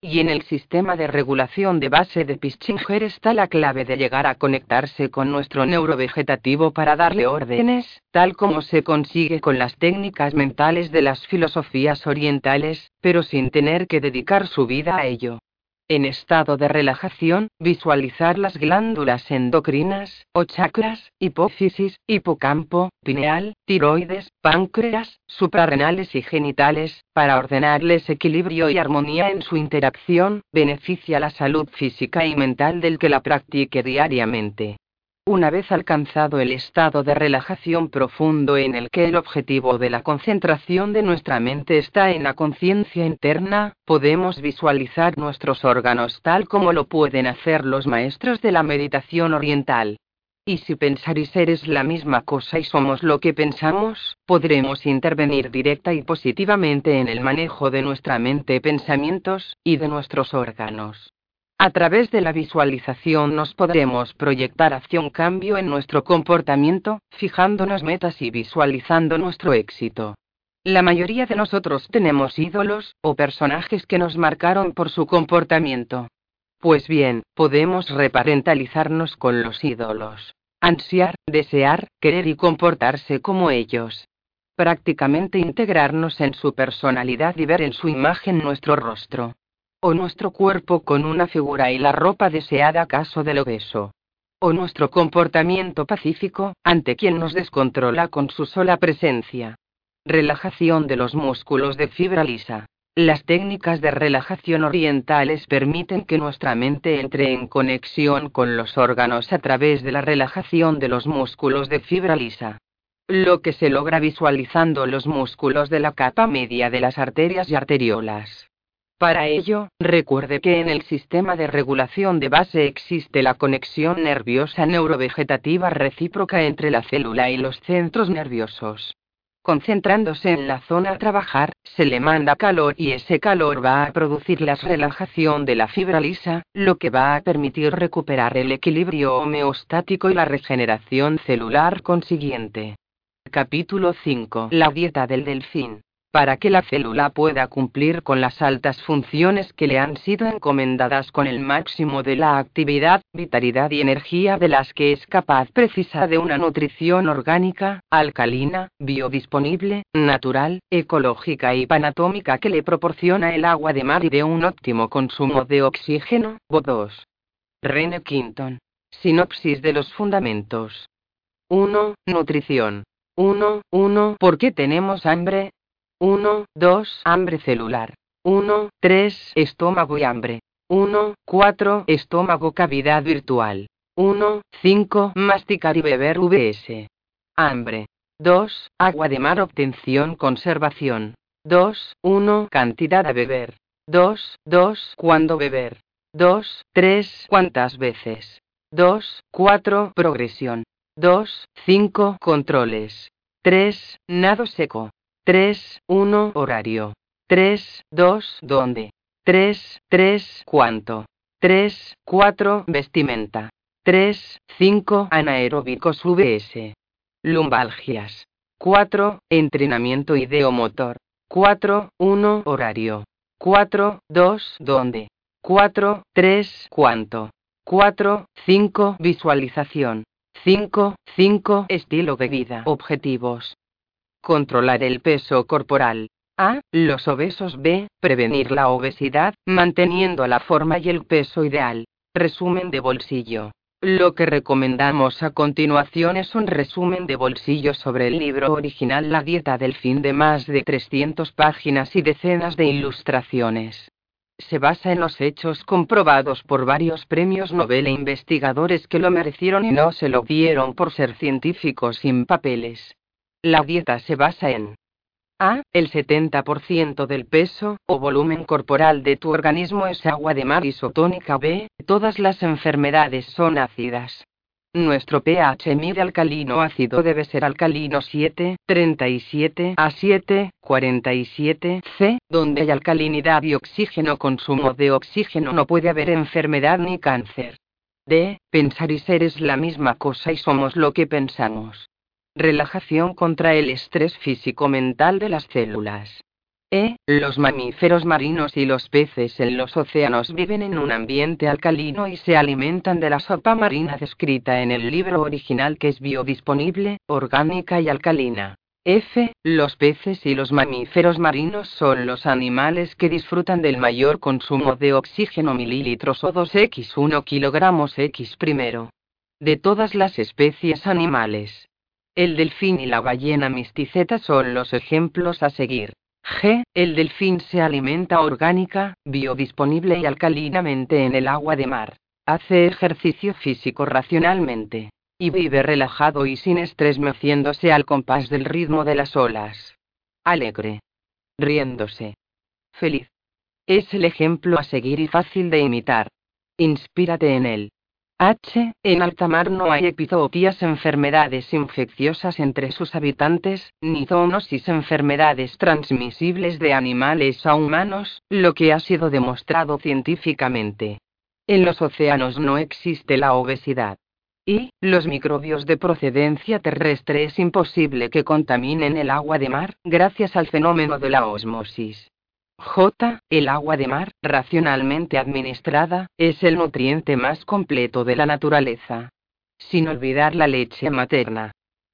Y en el sistema de regulación de base de Pischinger está la clave de llegar a conectarse con nuestro neurovegetativo para darle órdenes, tal como se consigue con las técnicas mentales de las filosofías orientales, pero sin tener que dedicar su vida a ello. En estado de relajación, visualizar las glándulas endocrinas, o chakras, hipófisis, hipocampo, pineal, tiroides, páncreas, suprarrenales y genitales, para ordenarles equilibrio y armonía en su interacción, beneficia la salud física y mental del que la practique diariamente. Una vez alcanzado el estado de relajación profundo en el que el objetivo de la concentración de nuestra mente está en la conciencia interna, podemos visualizar nuestros órganos tal como lo pueden hacer los maestros de la meditación oriental. Y si pensar y ser es la misma cosa y somos lo que pensamos, podremos intervenir directa y positivamente en el manejo de nuestra mente, pensamientos, y de nuestros órganos. A través de la visualización nos podremos proyectar hacia un cambio en nuestro comportamiento, fijándonos metas y visualizando nuestro éxito. La mayoría de nosotros tenemos ídolos, o personajes que nos marcaron por su comportamiento. Pues bien, podemos reparentalizarnos con los ídolos. Ansiar, desear, querer y comportarse como ellos. Prácticamente integrarnos en su personalidad y ver en su imagen nuestro rostro o nuestro cuerpo con una figura y la ropa deseada caso del obeso. O nuestro comportamiento pacífico, ante quien nos descontrola con su sola presencia. Relajación de los músculos de fibra lisa. Las técnicas de relajación orientales permiten que nuestra mente entre en conexión con los órganos a través de la relajación de los músculos de fibra lisa. lo que se logra visualizando los músculos de la capa media de las arterias y arteriolas. Para ello, recuerde que en el sistema de regulación de base existe la conexión nerviosa neurovegetativa recíproca entre la célula y los centros nerviosos. Concentrándose en la zona a trabajar, se le manda calor y ese calor va a producir la relajación de la fibra lisa, lo que va a permitir recuperar el equilibrio homeostático y la regeneración celular consiguiente. Capítulo 5. La dieta del delfín para que la célula pueda cumplir con las altas funciones que le han sido encomendadas con el máximo de la actividad, vitalidad y energía de las que es capaz precisa de una nutrición orgánica, alcalina, biodisponible, natural, ecológica y panatómica que le proporciona el agua de mar y de un óptimo consumo de oxígeno. BO2. Rene Quinton. Sinopsis de los fundamentos. 1. Nutrición. 1. 1. ¿Por qué tenemos hambre? 1, 2, hambre celular. 1, 3, estómago y hambre. 1, 4, estómago cavidad virtual. 1, 5, masticar y beber VS. Hambre. 2, agua de mar obtención conservación. 2, 1, cantidad a beber. 2, 2, cuándo beber. 2, 3, cuántas veces. 2, 4, progresión. 2, 5, controles. 3, nado seco. 3, 1, horario. 3, 2, ¿dónde? 3, 3, ¿cuánto? 3, 4, vestimenta. 3, 5, anaeróbicos VS. Lumbalgias. 4, entrenamiento ideomotor. 4, 1, horario. 4, 2, ¿dónde? 4, 3, ¿cuánto? 4, 5, visualización. 5, 5, estilo de vida. Objetivos. Controlar el peso corporal. A. Los obesos. B. Prevenir la obesidad, manteniendo la forma y el peso ideal. Resumen de bolsillo. Lo que recomendamos a continuación es un resumen de bolsillo sobre el libro original La dieta del fin de más de 300 páginas y decenas de ilustraciones. Se basa en los hechos comprobados por varios premios Nobel e investigadores que lo merecieron y no se lo dieron por ser científicos sin papeles. La dieta se basa en A. El 70% del peso o volumen corporal de tu organismo es agua de mar isotónica. B. Todas las enfermedades son ácidas. Nuestro pH mide alcalino ácido debe ser alcalino 7, 37 a 7, 47 C, donde hay alcalinidad y oxígeno consumo de oxígeno no puede haber enfermedad ni cáncer. D. Pensar y ser es la misma cosa y somos lo que pensamos. Relajación contra el estrés físico-mental de las células. E. Los mamíferos marinos y los peces en los océanos viven en un ambiente alcalino y se alimentan de la sopa marina descrita en el libro original que es biodisponible, orgánica y alcalina. F. Los peces y los mamíferos marinos son los animales que disfrutan del mayor consumo de oxígeno mililitros o 2x1 kilogramos x primero. De todas las especies animales. El delfín y la ballena misticeta son los ejemplos a seguir. G. El delfín se alimenta orgánica, biodisponible y alcalinamente en el agua de mar. Hace ejercicio físico racionalmente. Y vive relajado y sin estrés meciéndose al compás del ritmo de las olas. Alegre. Riéndose. Feliz. Es el ejemplo a seguir y fácil de imitar. Inspírate en él. H. En alta mar no hay epizootías enfermedades infecciosas entre sus habitantes, ni zoonosis enfermedades transmisibles de animales a humanos, lo que ha sido demostrado científicamente. En los océanos no existe la obesidad. Y, los microbios de procedencia terrestre es imposible que contaminen el agua de mar, gracias al fenómeno de la osmosis. J. El agua de mar, racionalmente administrada, es el nutriente más completo de la naturaleza. Sin olvidar la leche materna.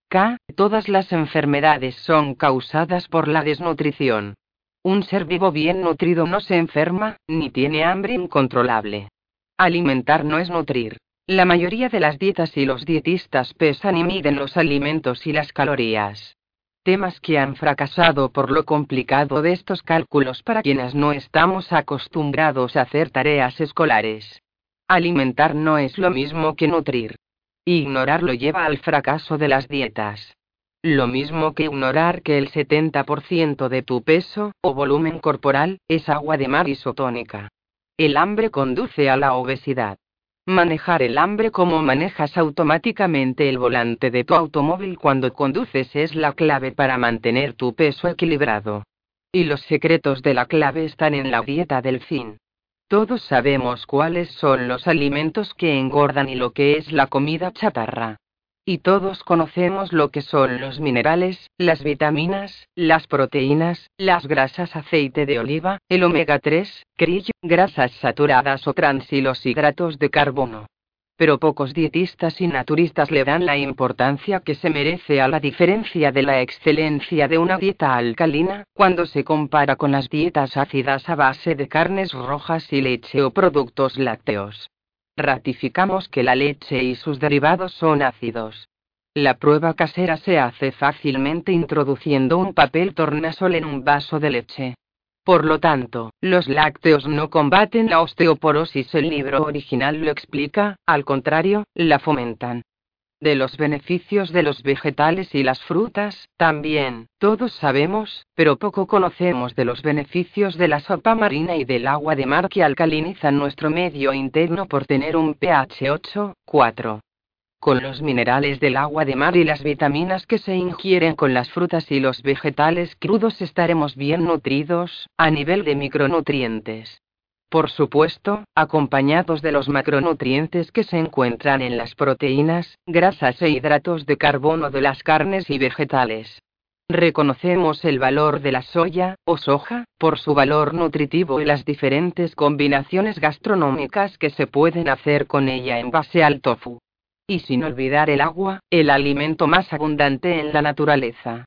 K. Todas las enfermedades son causadas por la desnutrición. Un ser vivo bien nutrido no se enferma, ni tiene hambre incontrolable. Alimentar no es nutrir. La mayoría de las dietas y los dietistas pesan y miden los alimentos y las calorías. Temas que han fracasado por lo complicado de estos cálculos para quienes no estamos acostumbrados a hacer tareas escolares. Alimentar no es lo mismo que nutrir. Ignorarlo lleva al fracaso de las dietas. Lo mismo que ignorar que el 70% de tu peso o volumen corporal es agua de mar isotónica. El hambre conduce a la obesidad. Manejar el hambre como manejas automáticamente el volante de tu automóvil cuando conduces es la clave para mantener tu peso equilibrado. Y los secretos de la clave están en la dieta del fin. Todos sabemos cuáles son los alimentos que engordan y lo que es la comida chatarra. Y todos conocemos lo que son los minerales, las vitaminas, las proteínas, las grasas aceite de oliva, el omega 3, krill, grasas saturadas o transilos y hidratos de carbono. Pero pocos dietistas y naturistas le dan la importancia que se merece a la diferencia de la excelencia de una dieta alcalina, cuando se compara con las dietas ácidas a base de carnes rojas y leche o productos lácteos ratificamos que la leche y sus derivados son ácidos. La prueba casera se hace fácilmente introduciendo un papel tornasol en un vaso de leche. Por lo tanto, los lácteos no combaten la osteoporosis, el libro original lo explica, al contrario, la fomentan de los beneficios de los vegetales y las frutas, también, todos sabemos, pero poco conocemos de los beneficios de la sopa marina y del agua de mar que alcalinizan nuestro medio interno por tener un pH 8, 4. Con los minerales del agua de mar y las vitaminas que se ingieren con las frutas y los vegetales crudos estaremos bien nutridos, a nivel de micronutrientes por supuesto, acompañados de los macronutrientes que se encuentran en las proteínas, grasas e hidratos de carbono de las carnes y vegetales. Reconocemos el valor de la soya, o soja, por su valor nutritivo y las diferentes combinaciones gastronómicas que se pueden hacer con ella en base al tofu. Y sin olvidar el agua, el alimento más abundante en la naturaleza.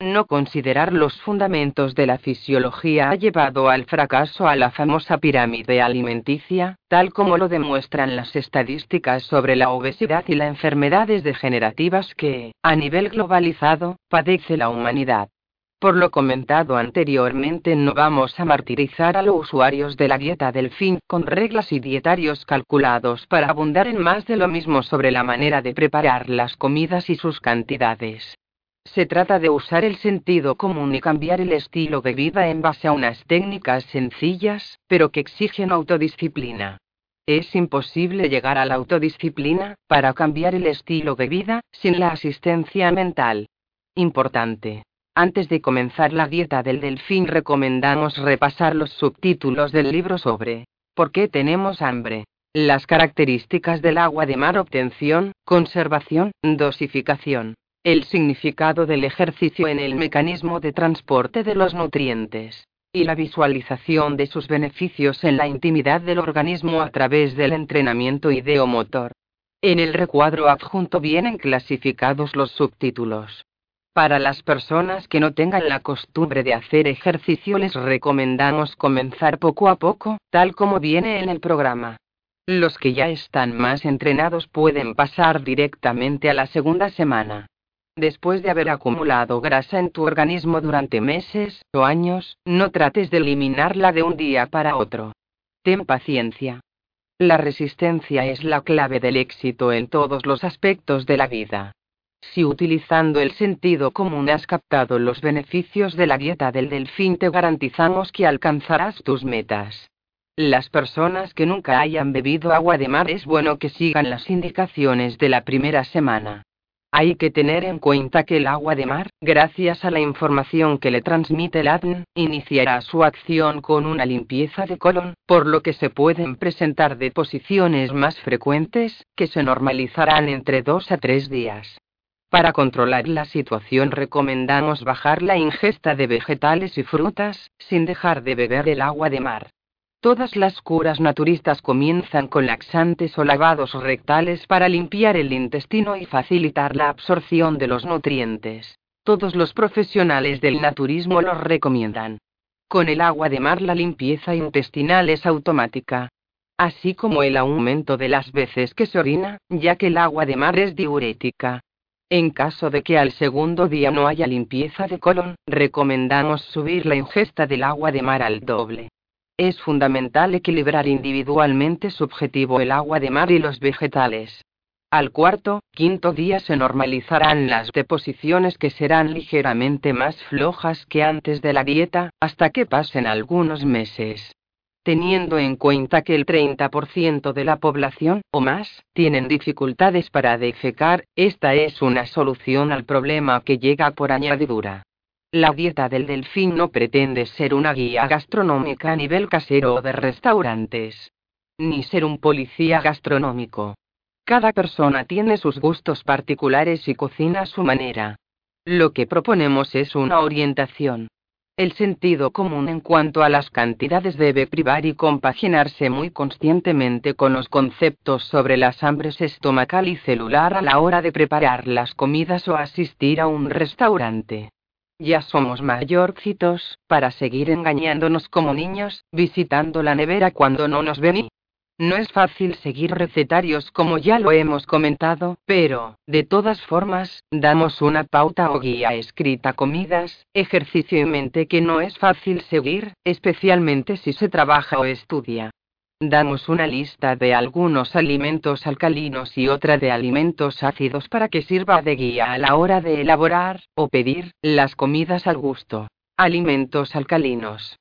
No considerar los fundamentos de la fisiología ha llevado al fracaso a la famosa pirámide alimenticia, tal como lo demuestran las estadísticas sobre la obesidad y las enfermedades degenerativas que, a nivel globalizado, padece la humanidad. Por lo comentado anteriormente no vamos a martirizar a los usuarios de la dieta del fin con reglas y dietarios calculados para abundar en más de lo mismo sobre la manera de preparar las comidas y sus cantidades. Se trata de usar el sentido común y cambiar el estilo de vida en base a unas técnicas sencillas, pero que exigen autodisciplina. Es imposible llegar a la autodisciplina, para cambiar el estilo de vida, sin la asistencia mental. Importante. Antes de comenzar la dieta del delfín recomendamos repasar los subtítulos del libro sobre ¿Por qué tenemos hambre? Las características del agua de mar obtención, conservación, dosificación el significado del ejercicio en el mecanismo de transporte de los nutrientes, y la visualización de sus beneficios en la intimidad del organismo a través del entrenamiento ideomotor. En el recuadro adjunto vienen clasificados los subtítulos. Para las personas que no tengan la costumbre de hacer ejercicio les recomendamos comenzar poco a poco, tal como viene en el programa. Los que ya están más entrenados pueden pasar directamente a la segunda semana. Después de haber acumulado grasa en tu organismo durante meses o años, no trates de eliminarla de un día para otro. Ten paciencia. La resistencia es la clave del éxito en todos los aspectos de la vida. Si utilizando el sentido común has captado los beneficios de la dieta del delfín, te garantizamos que alcanzarás tus metas. Las personas que nunca hayan bebido agua de mar es bueno que sigan las indicaciones de la primera semana. Hay que tener en cuenta que el agua de mar, gracias a la información que le transmite el ADN, iniciará su acción con una limpieza de colon, por lo que se pueden presentar deposiciones más frecuentes, que se normalizarán entre dos a tres días. Para controlar la situación recomendamos bajar la ingesta de vegetales y frutas, sin dejar de beber el agua de mar. Todas las curas naturistas comienzan con laxantes o lavados rectales para limpiar el intestino y facilitar la absorción de los nutrientes. Todos los profesionales del naturismo los recomiendan. Con el agua de mar la limpieza intestinal es automática. Así como el aumento de las veces que se orina, ya que el agua de mar es diurética. En caso de que al segundo día no haya limpieza de colon, recomendamos subir la ingesta del agua de mar al doble. Es fundamental equilibrar individualmente subjetivo el agua de mar y los vegetales. Al cuarto, quinto día se normalizarán las deposiciones que serán ligeramente más flojas que antes de la dieta, hasta que pasen algunos meses. Teniendo en cuenta que el 30% de la población, o más, tienen dificultades para defecar, esta es una solución al problema que llega por añadidura. La dieta del delfín no pretende ser una guía gastronómica a nivel casero o de restaurantes. Ni ser un policía gastronómico. Cada persona tiene sus gustos particulares y cocina a su manera. Lo que proponemos es una orientación. El sentido común en cuanto a las cantidades debe privar y compaginarse muy conscientemente con los conceptos sobre las hambres estomacal y celular a la hora de preparar las comidas o asistir a un restaurante. Ya somos mayorcitos, para seguir engañándonos como niños, visitando la nevera cuando no nos ven y... No es fácil seguir recetarios como ya lo hemos comentado, pero, de todas formas, damos una pauta o guía escrita comidas, ejercicio y mente que no es fácil seguir, especialmente si se trabaja o estudia. Damos una lista de algunos alimentos alcalinos y otra de alimentos ácidos para que sirva de guía a la hora de elaborar, o pedir, las comidas al gusto. Alimentos alcalinos.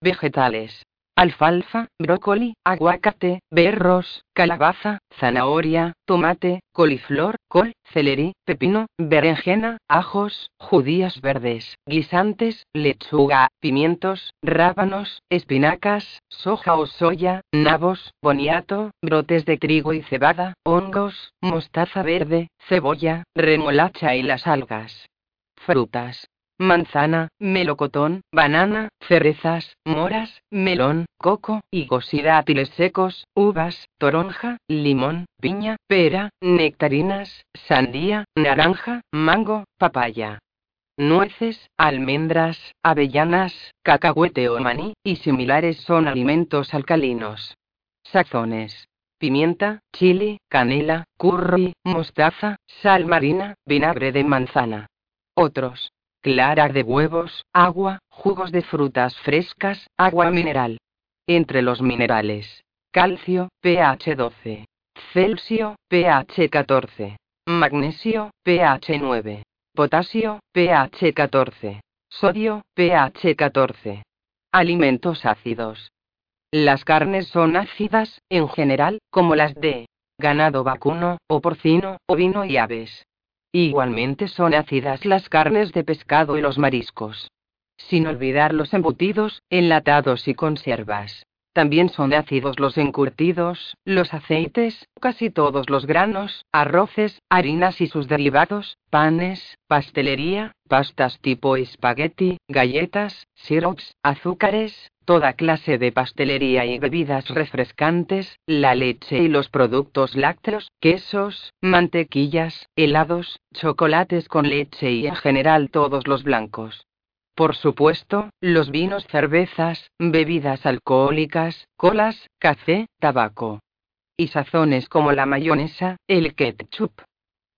Vegetales. Alfalfa, brócoli, aguacate, berros, calabaza, zanahoria, tomate, coliflor, col, celerí, pepino, berenjena, ajos, judías verdes, guisantes, lechuga, pimientos, rábanos, espinacas, soja o soya, nabos, boniato, brotes de trigo y cebada, hongos, mostaza verde, cebolla, remolacha y las algas. Frutas manzana, melocotón, banana, cerezas, moras, melón, coco, higos y dátiles secos, uvas, toronja, limón, piña, pera, nectarinas, sandía, naranja, mango, papaya. Nueces, almendras, avellanas, cacahuete o maní, y similares son alimentos alcalinos. Sazones. Pimienta, chile, canela, curry, mostaza, sal marina, vinagre de manzana. Otros clara de huevos, agua, jugos de frutas frescas, agua mineral. Entre los minerales, calcio, pH 12, Celsio, pH 14, magnesio, pH 9, potasio, pH 14, sodio, pH 14. Alimentos ácidos. Las carnes son ácidas, en general, como las de ganado vacuno, o porcino, ovino y aves. Igualmente son ácidas las carnes de pescado y los mariscos. Sin olvidar los embutidos, enlatados y conservas. También son ácidos los encurtidos, los aceites, casi todos los granos, arroces, harinas y sus derivados, panes, pastelería, pastas tipo espagueti, galletas, sirops, azúcares, toda clase de pastelería y bebidas refrescantes, la leche y los productos lácteos, quesos, mantequillas, helados, chocolates con leche y en general todos los blancos. Por supuesto, los vinos, cervezas, bebidas alcohólicas, colas, café, tabaco. Y sazones como la mayonesa, el ketchup.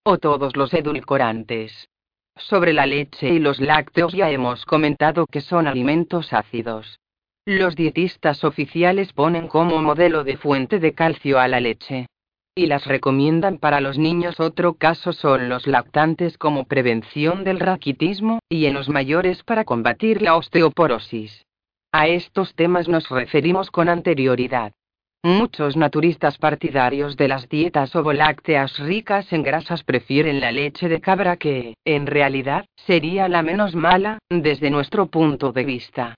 O todos los edulcorantes. Sobre la leche y los lácteos ya hemos comentado que son alimentos ácidos. Los dietistas oficiales ponen como modelo de fuente de calcio a la leche. Y las recomiendan para los niños. Otro caso son los lactantes como prevención del raquitismo, y en los mayores para combatir la osteoporosis. A estos temas nos referimos con anterioridad. Muchos naturistas partidarios de las dietas ovolácteas ricas en grasas prefieren la leche de cabra que, en realidad, sería la menos mala, desde nuestro punto de vista.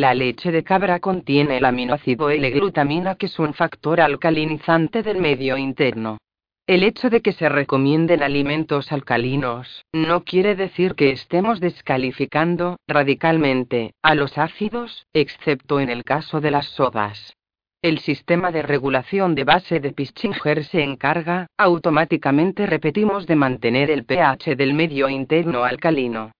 La leche de cabra contiene el aminoácido L-glutamina que es un factor alcalinizante del medio interno. El hecho de que se recomienden alimentos alcalinos, no quiere decir que estemos descalificando, radicalmente, a los ácidos, excepto en el caso de las sodas. El sistema de regulación de base de Pischinger se encarga, automáticamente repetimos, de mantener el pH del medio interno alcalino.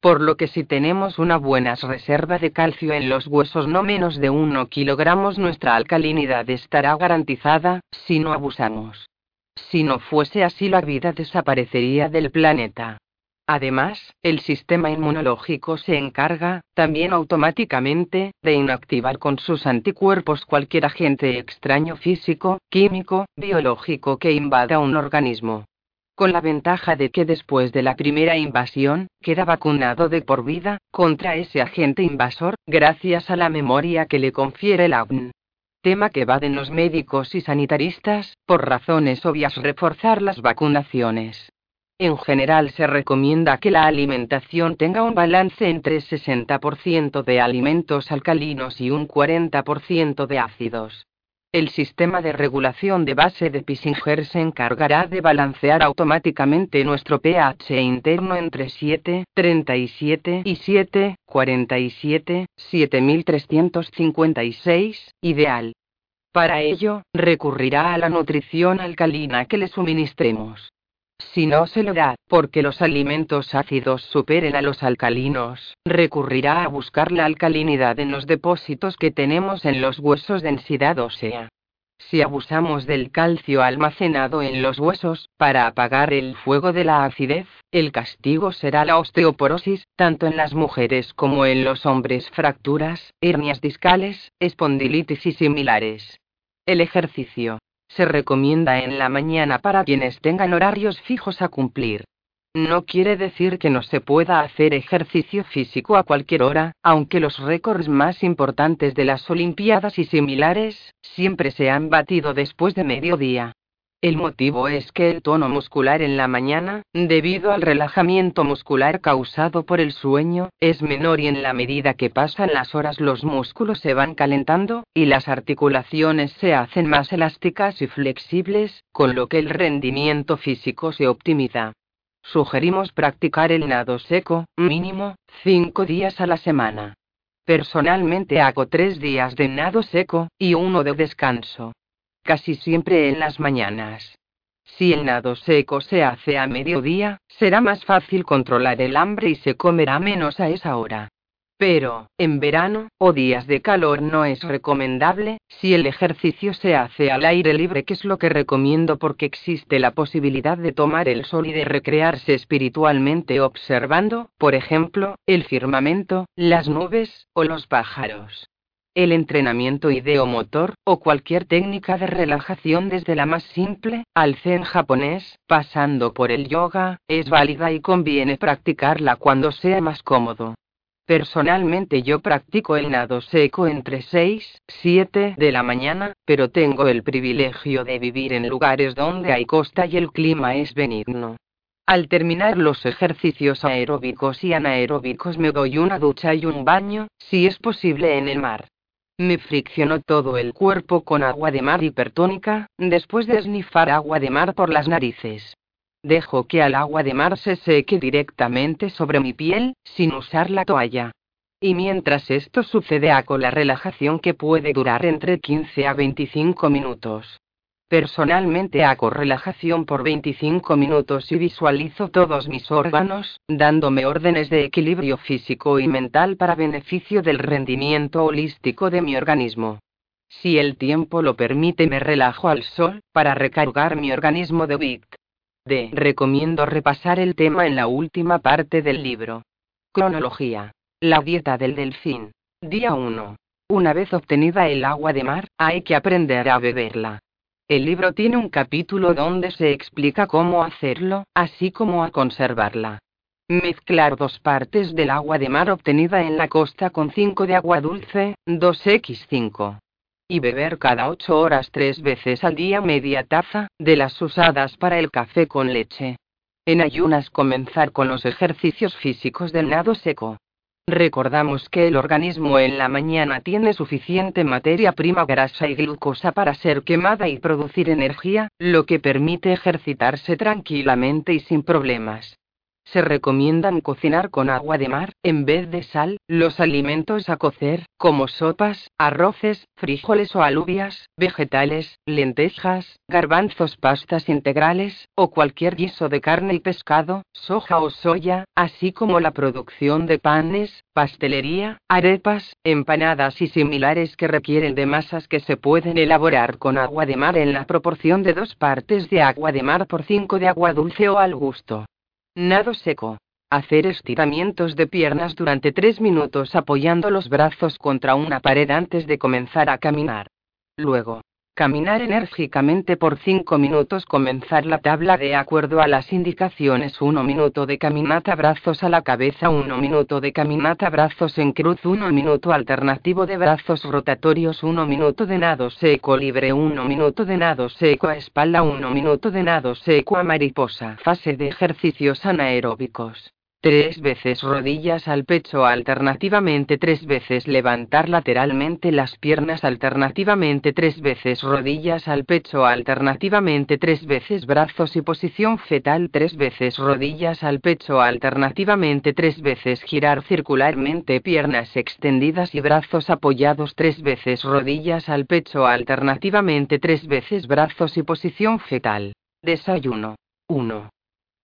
Por lo que si tenemos una buena reserva de calcio en los huesos no menos de 1 kilogramos nuestra alcalinidad estará garantizada, si no abusamos. Si no fuese así la vida desaparecería del planeta. Además, el sistema inmunológico se encarga, también automáticamente, de inactivar con sus anticuerpos cualquier agente extraño físico, químico, biológico que invada un organismo. Con la ventaja de que después de la primera invasión, queda vacunado de por vida, contra ese agente invasor, gracias a la memoria que le confiere el AVN tema que evaden los médicos y sanitaristas, por razones obvias reforzar las vacunaciones. En general se recomienda que la alimentación tenga un balance entre 60% de alimentos alcalinos y un 40% de ácidos. El sistema de regulación de base de Pisinger se encargará de balancear automáticamente nuestro pH interno entre 7, 37 y 7, 47, 7356, ideal. Para ello, recurrirá a la nutrición alcalina que le suministremos. Si no se lo da, porque los alimentos ácidos superen a los alcalinos, recurrirá a buscar la alcalinidad en los depósitos que tenemos en los huesos densidad ósea. Si abusamos del calcio almacenado en los huesos, para apagar el fuego de la acidez, el castigo será la osteoporosis, tanto en las mujeres como en los hombres, fracturas, hernias discales, espondilitis y similares. El ejercicio se recomienda en la mañana para quienes tengan horarios fijos a cumplir. No quiere decir que no se pueda hacer ejercicio físico a cualquier hora, aunque los récords más importantes de las Olimpiadas y similares, siempre se han batido después de mediodía. El motivo es que el tono muscular en la mañana, debido al relajamiento muscular causado por el sueño, es menor y en la medida que pasan las horas los músculos se van calentando, y las articulaciones se hacen más elásticas y flexibles, con lo que el rendimiento físico se optimiza. Sugerimos practicar el nado seco, mínimo, 5 días a la semana. Personalmente hago 3 días de nado seco, y uno de descanso casi siempre en las mañanas. Si el nado seco se hace a mediodía, será más fácil controlar el hambre y se comerá menos a esa hora. Pero, en verano, o días de calor no es recomendable, si el ejercicio se hace al aire libre, que es lo que recomiendo porque existe la posibilidad de tomar el sol y de recrearse espiritualmente observando, por ejemplo, el firmamento, las nubes, o los pájaros. El entrenamiento ideomotor, o cualquier técnica de relajación desde la más simple, al zen japonés, pasando por el yoga, es válida y conviene practicarla cuando sea más cómodo. Personalmente yo practico el nado seco entre 6, 7 de la mañana, pero tengo el privilegio de vivir en lugares donde hay costa y el clima es benigno. Al terminar los ejercicios aeróbicos y anaeróbicos me doy una ducha y un baño, si es posible en el mar. Me friccionó todo el cuerpo con agua de mar hipertónica, después de esnifar agua de mar por las narices. Dejo que al agua de mar se seque directamente sobre mi piel, sin usar la toalla. Y mientras esto sucede hago la relajación que puede durar entre 15 a 25 minutos. Personalmente hago relajación por 25 minutos y visualizo todos mis órganos, dándome órdenes de equilibrio físico y mental para beneficio del rendimiento holístico de mi organismo. Si el tiempo lo permite me relajo al sol, para recargar mi organismo de Vic. D. Recomiendo repasar el tema en la última parte del libro. Cronología. La dieta del delfín. Día 1. Una vez obtenida el agua de mar, hay que aprender a beberla. El libro tiene un capítulo donde se explica cómo hacerlo, así como a conservarla. Mezclar dos partes del agua de mar obtenida en la costa con 5 de agua dulce, 2x5. Y beber cada 8 horas tres veces al día media taza, de las usadas para el café con leche. En ayunas comenzar con los ejercicios físicos del nado seco. Recordamos que el organismo en la mañana tiene suficiente materia prima grasa y glucosa para ser quemada y producir energía, lo que permite ejercitarse tranquilamente y sin problemas. Se recomiendan cocinar con agua de mar, en vez de sal, los alimentos a cocer, como sopas, arroces, frijoles o alubias, vegetales, lentejas, garbanzos, pastas integrales, o cualquier guiso de carne y pescado, soja o soya, así como la producción de panes, pastelería, arepas, empanadas y similares que requieren de masas que se pueden elaborar con agua de mar en la proporción de dos partes de agua de mar por cinco de agua dulce o al gusto. Nado seco. Hacer estiramientos de piernas durante 3 minutos apoyando los brazos contra una pared antes de comenzar a caminar. Luego, Caminar enérgicamente por 5 minutos. Comenzar la tabla de acuerdo a las indicaciones. 1 minuto de caminata brazos a la cabeza. 1 minuto de caminata brazos en cruz. 1 minuto alternativo de brazos rotatorios. 1 minuto de nado seco libre. 1 minuto de nado seco a espalda. 1 minuto de nado seco a mariposa. Fase de ejercicios anaeróbicos. Tres veces rodillas al pecho alternativamente tres veces levantar lateralmente las piernas alternativamente tres veces rodillas al pecho alternativamente tres veces brazos y posición fetal tres veces rodillas al pecho alternativamente tres veces girar circularmente piernas extendidas y brazos apoyados tres veces rodillas al pecho alternativamente tres veces brazos y posición fetal. Desayuno. 1.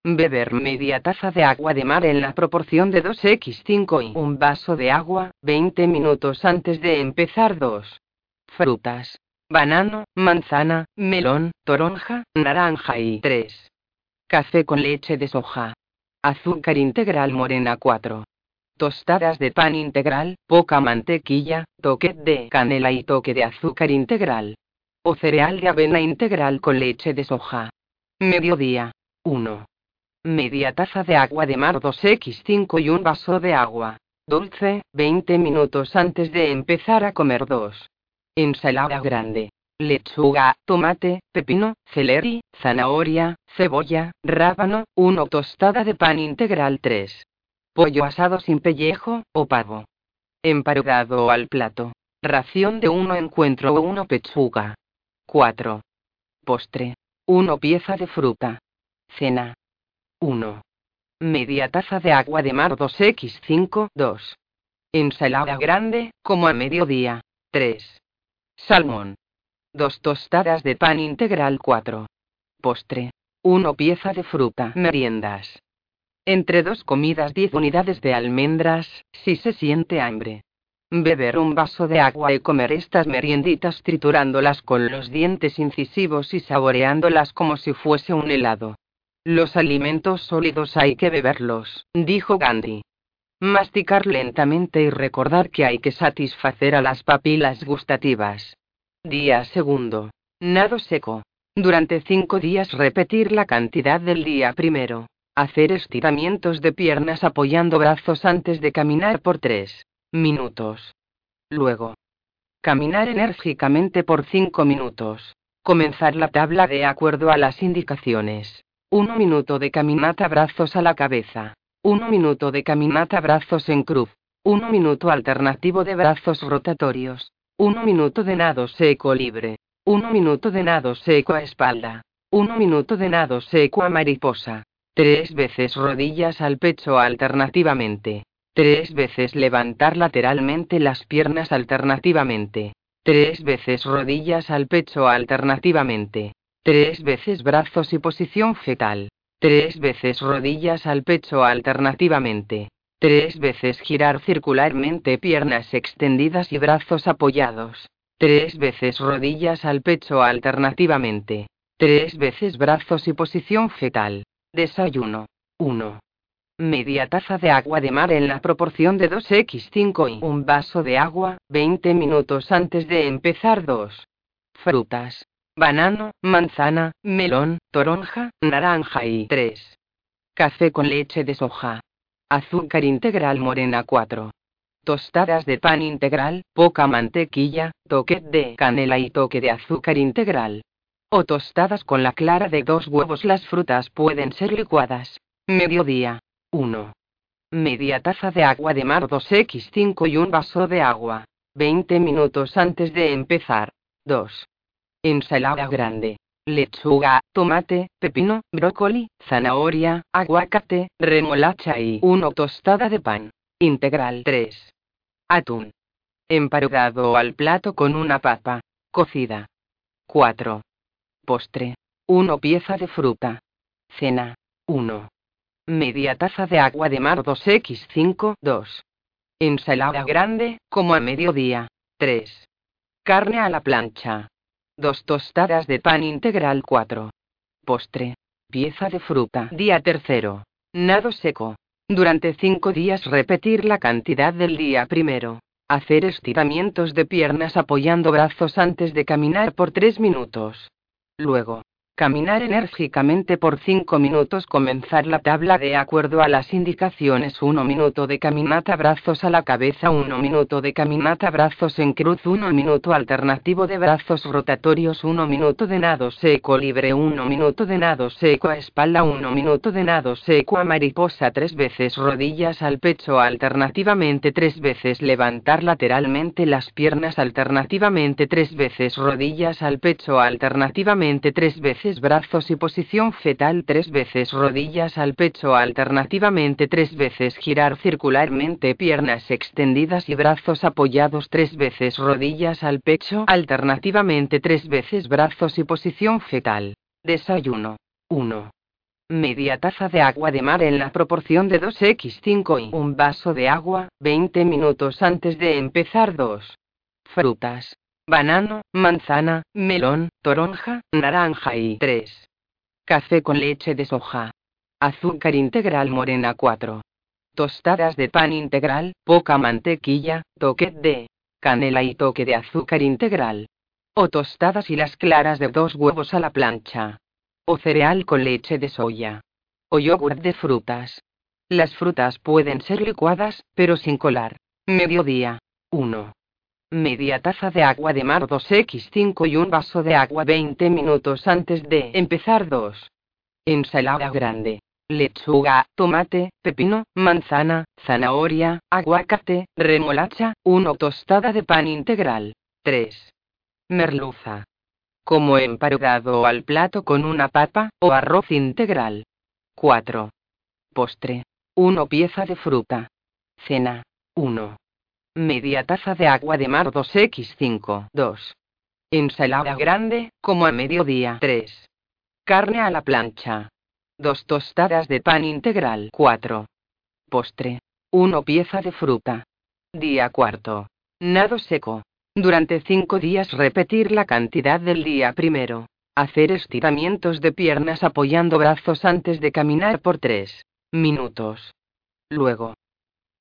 Beber media taza de agua de mar en la proporción de 2x5 y un vaso de agua, 20 minutos antes de empezar 2. Frutas. Banano, manzana, melón, toronja, naranja y 3. Café con leche de soja. Azúcar integral morena 4. Tostadas de pan integral, poca mantequilla, toque de canela y toque de azúcar integral. O cereal de avena integral con leche de soja. Mediodía. 1. Media taza de agua de mar 2x5 y un vaso de agua. Dulce, 20 minutos antes de empezar a comer 2. Ensalada grande. Lechuga, tomate, pepino, celery, zanahoria, cebolla, rábano, 1 tostada de pan integral 3. Pollo asado sin pellejo, o pavo. Emparudado al plato. Ración de 1 encuentro o 1 pechuga. 4. Postre. 1 pieza de fruta. Cena. 1. Media taza de agua de mar 2x5, 2. Ensalada grande, como a mediodía. 3. Salmón. 2 tostadas de pan integral 4. Postre. 1 pieza de fruta. Meriendas. Entre dos comidas 10 unidades de almendras, si se siente hambre. Beber un vaso de agua y comer estas merienditas triturándolas con los dientes incisivos y saboreándolas como si fuese un helado. Los alimentos sólidos hay que beberlos, dijo Gandhi. Masticar lentamente y recordar que hay que satisfacer a las papilas gustativas. Día segundo. Nado seco. Durante cinco días repetir la cantidad del día primero. Hacer estiramientos de piernas apoyando brazos antes de caminar por tres minutos. Luego. Caminar enérgicamente por cinco minutos. Comenzar la tabla de acuerdo a las indicaciones. 1 minuto de caminata brazos a la cabeza. 1 minuto de caminata brazos en cruz. 1 minuto alternativo de brazos rotatorios. 1 minuto de nado seco libre. 1 minuto de nado seco a espalda. 1 minuto de nado seco a mariposa. 3 veces rodillas al pecho alternativamente. 3 veces levantar lateralmente las piernas alternativamente. 3 veces rodillas al pecho alternativamente. Tres veces brazos y posición fetal. Tres veces rodillas al pecho alternativamente. Tres veces girar circularmente piernas extendidas y brazos apoyados. Tres veces rodillas al pecho alternativamente. Tres veces brazos y posición fetal. Desayuno. 1. Media taza de agua de mar en la proporción de 2x5 y un vaso de agua, 20 minutos antes de empezar 2. Frutas banano, manzana, melón, toronja, naranja y 3. Café con leche de soja. Azúcar integral morena 4. Tostadas de pan integral, poca mantequilla, toque de canela y toque de azúcar integral. O tostadas con la clara de dos huevos. Las frutas pueden ser licuadas. Mediodía. 1. Media taza de agua de mar 2x5 y un vaso de agua. 20 minutos antes de empezar. 2. Ensalada grande. Lechuga, tomate, pepino, brócoli, zanahoria, aguacate, remolacha y 1 tostada de pan. Integral 3. Atún. Emparugado al plato con una papa. Cocida. 4. Postre. 1 pieza de fruta. Cena. 1. Media taza de agua de mar 2x5, 2. Ensalada grande, como a mediodía. 3. Carne a la plancha. Dos tostadas de pan integral 4. Postre. Pieza de fruta. Día tercero. Nado seco. Durante 5 días repetir la cantidad del día primero. Hacer estiramientos de piernas apoyando brazos antes de caminar por 3 minutos. Luego, Caminar enérgicamente por 5 minutos. Comenzar la tabla de acuerdo a las indicaciones. 1 minuto de caminata brazos a la cabeza. 1 minuto de caminata brazos en cruz. 1 minuto alternativo de brazos rotatorios. 1 minuto de nado seco libre. 1 minuto de nado seco a espalda. 1 minuto de nado seco a mariposa. 3 veces rodillas al pecho alternativamente. 3 veces levantar lateralmente las piernas alternativamente. 3 veces rodillas al pecho alternativamente. 3 veces brazos y posición fetal tres veces rodillas al pecho alternativamente tres veces girar circularmente piernas extendidas y brazos apoyados tres veces rodillas al pecho alternativamente tres veces brazos y posición fetal. Desayuno. 1. Media taza de agua de mar en la proporción de 2x5 y un vaso de agua, 20 minutos antes de empezar 2. Frutas banano, manzana, melón, toronja, naranja y 3. Café con leche de soja. Azúcar integral morena 4. Tostadas de pan integral, poca mantequilla, toque de canela y toque de azúcar integral. O tostadas y las claras de dos huevos a la plancha. O cereal con leche de soya. O yogur de frutas. Las frutas pueden ser licuadas, pero sin colar. Mediodía. 1 media taza de agua de mar 2x5 y un vaso de agua 20 minutos antes de empezar 2. Ensalada grande. Lechuga, tomate, pepino, manzana, zanahoria, aguacate, remolacha, 1 tostada de pan integral. 3. Merluza. Como emparugado al plato con una papa o arroz integral. 4. Postre. 1 pieza de fruta. Cena. 1. Media taza de agua de mar 2x5. 2. Ensalada grande, como a mediodía. 3. Carne a la plancha. 2 tostadas de pan integral. 4. Postre. 1 pieza de fruta. Día cuarto. Nado seco. Durante 5 días repetir la cantidad del día primero. Hacer estiramientos de piernas apoyando brazos antes de caminar por 3 minutos. Luego,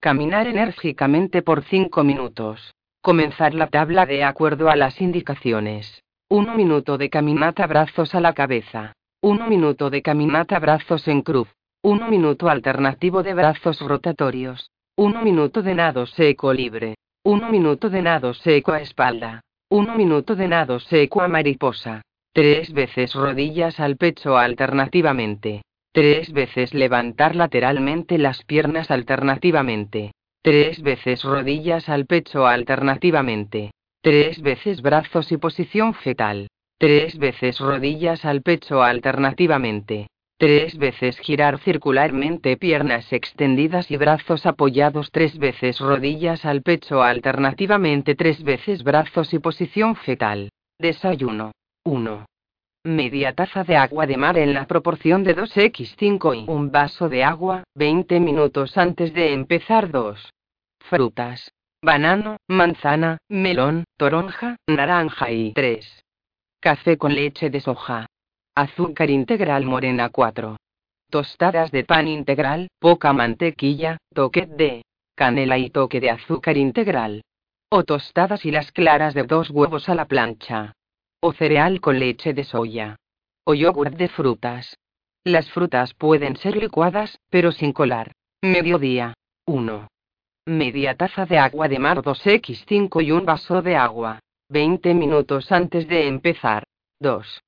Caminar enérgicamente por 5 minutos. Comenzar la tabla de acuerdo a las indicaciones. 1 minuto de caminata brazos a la cabeza. 1 minuto de caminata brazos en cruz. 1 minuto alternativo de brazos rotatorios. 1 minuto de nado seco libre. 1 minuto de nado seco a espalda. 1 minuto de nado seco a mariposa. 3 veces rodillas al pecho alternativamente. Tres veces levantar lateralmente las piernas alternativamente. Tres veces rodillas al pecho alternativamente. Tres veces brazos y posición fetal. Tres veces rodillas al pecho alternativamente. Tres veces girar circularmente piernas extendidas y brazos apoyados. Tres veces rodillas al pecho alternativamente. Tres veces brazos y posición fetal. Desayuno. 1 media taza de agua de mar en la proporción de 2x5 y un vaso de agua, 20 minutos antes de empezar 2. Frutas. Banano, manzana, melón, toronja, naranja y 3. Café con leche de soja. Azúcar integral morena 4. Tostadas de pan integral, poca mantequilla, toque de canela y toque de azúcar integral. O tostadas y las claras de dos huevos a la plancha o cereal con leche de soya, o yogur de frutas. Las frutas pueden ser licuadas, pero sin colar. Mediodía. 1. Media taza de agua de mar 2x5 y un vaso de agua. 20 minutos antes de empezar. 2.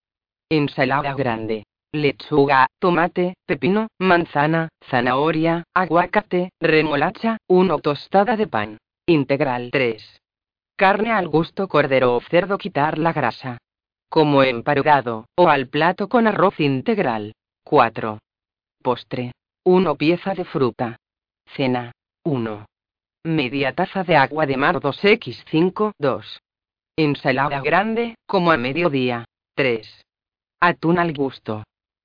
Ensalada grande. Lechuga, tomate, pepino, manzana, zanahoria, aguacate, remolacha, 1 tostada de pan. Integral 3. Carne al gusto cordero o cerdo quitar la grasa. Como emparugado, o al plato con arroz integral. 4. Postre. 1 pieza de fruta. Cena. 1. Media taza de agua de mar 2x5. 2. Ensalada grande, como a mediodía. 3. Atún al gusto.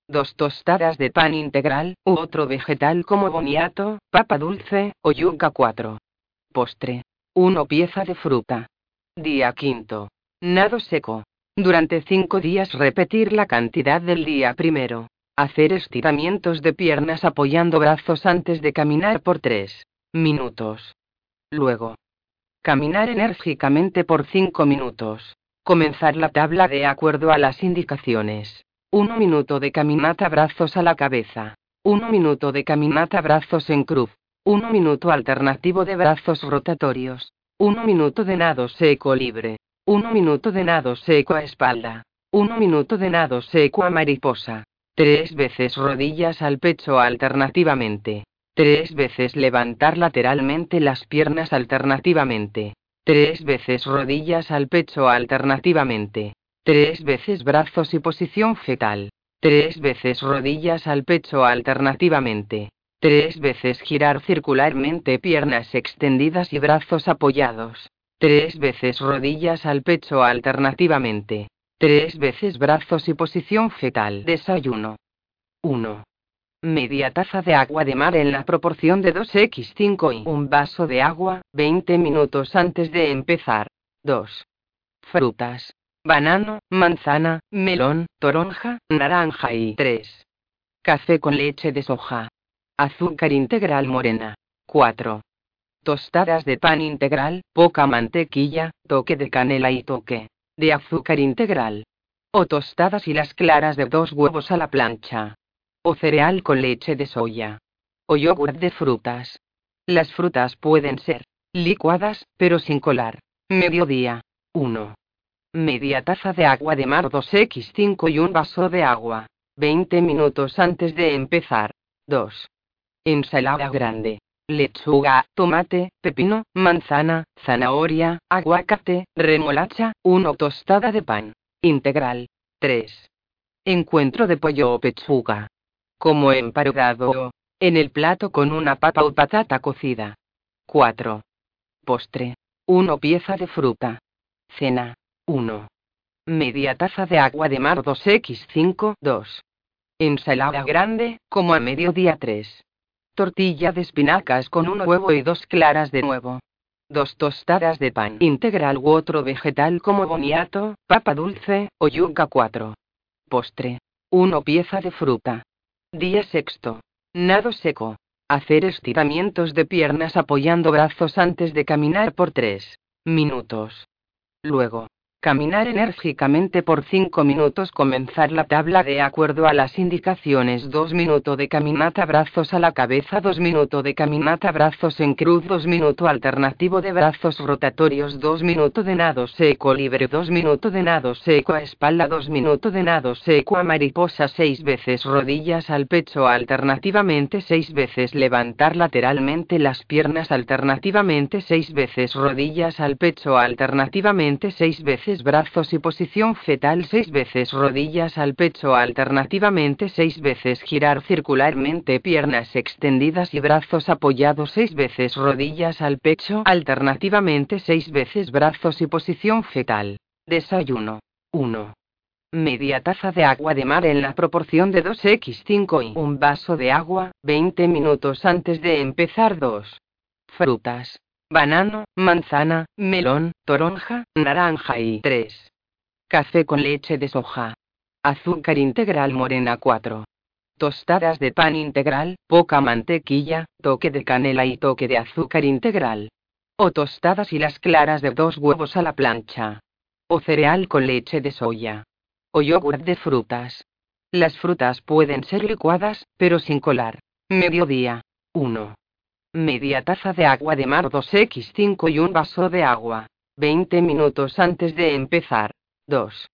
2 tostadas de pan integral, u otro vegetal como boniato, papa dulce, o yuca 4. Postre. 1 pieza de fruta. Día quinto. Nado seco. Durante cinco días repetir la cantidad del día primero. Hacer estiramientos de piernas apoyando brazos antes de caminar por 3 minutos. Luego. Caminar enérgicamente por 5 minutos. Comenzar la tabla de acuerdo a las indicaciones. 1 minuto de caminata brazos a la cabeza. 1 minuto de caminata brazos en cruz. 1 minuto alternativo de brazos rotatorios. 1 minuto de nado seco libre. 1 minuto de nado seco a espalda. 1 minuto de nado seco a mariposa. Tres veces rodillas al pecho alternativamente. Tres veces levantar lateralmente las piernas alternativamente. Tres veces rodillas al pecho alternativamente. Tres veces brazos y posición fetal. Tres veces rodillas al pecho alternativamente. Tres veces girar circularmente piernas extendidas y brazos apoyados. Tres veces rodillas al pecho alternativamente. Tres veces brazos y posición fetal. Desayuno. 1. Media taza de agua de mar en la proporción de 2x5 y un vaso de agua, 20 minutos antes de empezar. 2. Frutas. Banano, manzana, melón, toronja, naranja y 3. Café con leche de soja. Azúcar integral morena. 4. Tostadas de pan integral, poca mantequilla, toque de canela y toque de azúcar integral. O tostadas y las claras de dos huevos a la plancha. O cereal con leche de soya. O yogur de frutas. Las frutas pueden ser licuadas, pero sin colar. Mediodía. 1. Media taza de agua de mar 2x5 y un vaso de agua. 20 minutos antes de empezar. 2. Ensalada grande lechuga, tomate, pepino, manzana, zanahoria, aguacate, remolacha, 1 tostada de pan. Integral. 3. Encuentro de pollo o pechuga. Como emparugado en el plato con una papa o patata cocida. 4. Postre. 1 pieza de fruta. Cena. 1. Media taza de agua de mar 2x5, 2. Ensalada grande, como a mediodía 3. Tortilla de espinacas con un huevo y dos claras de nuevo. Dos tostadas de pan integral u otro vegetal como boniato, papa dulce, o yuca 4. Postre. 1 pieza de fruta. Día sexto. Nado seco. Hacer estiramientos de piernas apoyando brazos antes de caminar por 3 minutos. Luego, Caminar enérgicamente por 5 minutos. Comenzar la tabla de acuerdo a las indicaciones. 2 minutos de caminata brazos a la cabeza. 2 minutos de caminata brazos en cruz. 2 minutos alternativo de brazos rotatorios. 2 minutos de nado seco libre. 2 minutos de nado seco a espalda. 2 minutos de nado seco a mariposa. 6 veces rodillas al pecho alternativamente. 6 veces levantar lateralmente las piernas alternativamente. 6 veces rodillas al pecho alternativamente. 6 veces brazos y posición fetal seis veces rodillas al pecho alternativamente seis veces girar circularmente piernas extendidas y brazos apoyados seis veces rodillas al pecho alternativamente seis veces brazos y posición fetal. Desayuno. 1. Media taza de agua de mar en la proporción de 2x5 y un vaso de agua, 20 minutos antes de empezar 2. Frutas banano, manzana, melón, toronja, naranja y 3. Café con leche de soja. Azúcar integral morena 4. Tostadas de pan integral, poca mantequilla, toque de canela y toque de azúcar integral. O tostadas y las claras de dos huevos a la plancha. O cereal con leche de soya. O yogur de frutas. Las frutas pueden ser licuadas, pero sin colar. Mediodía. 1. Media taza de agua de mar 2x5 y un vaso de agua. 20 minutos antes de empezar. 2.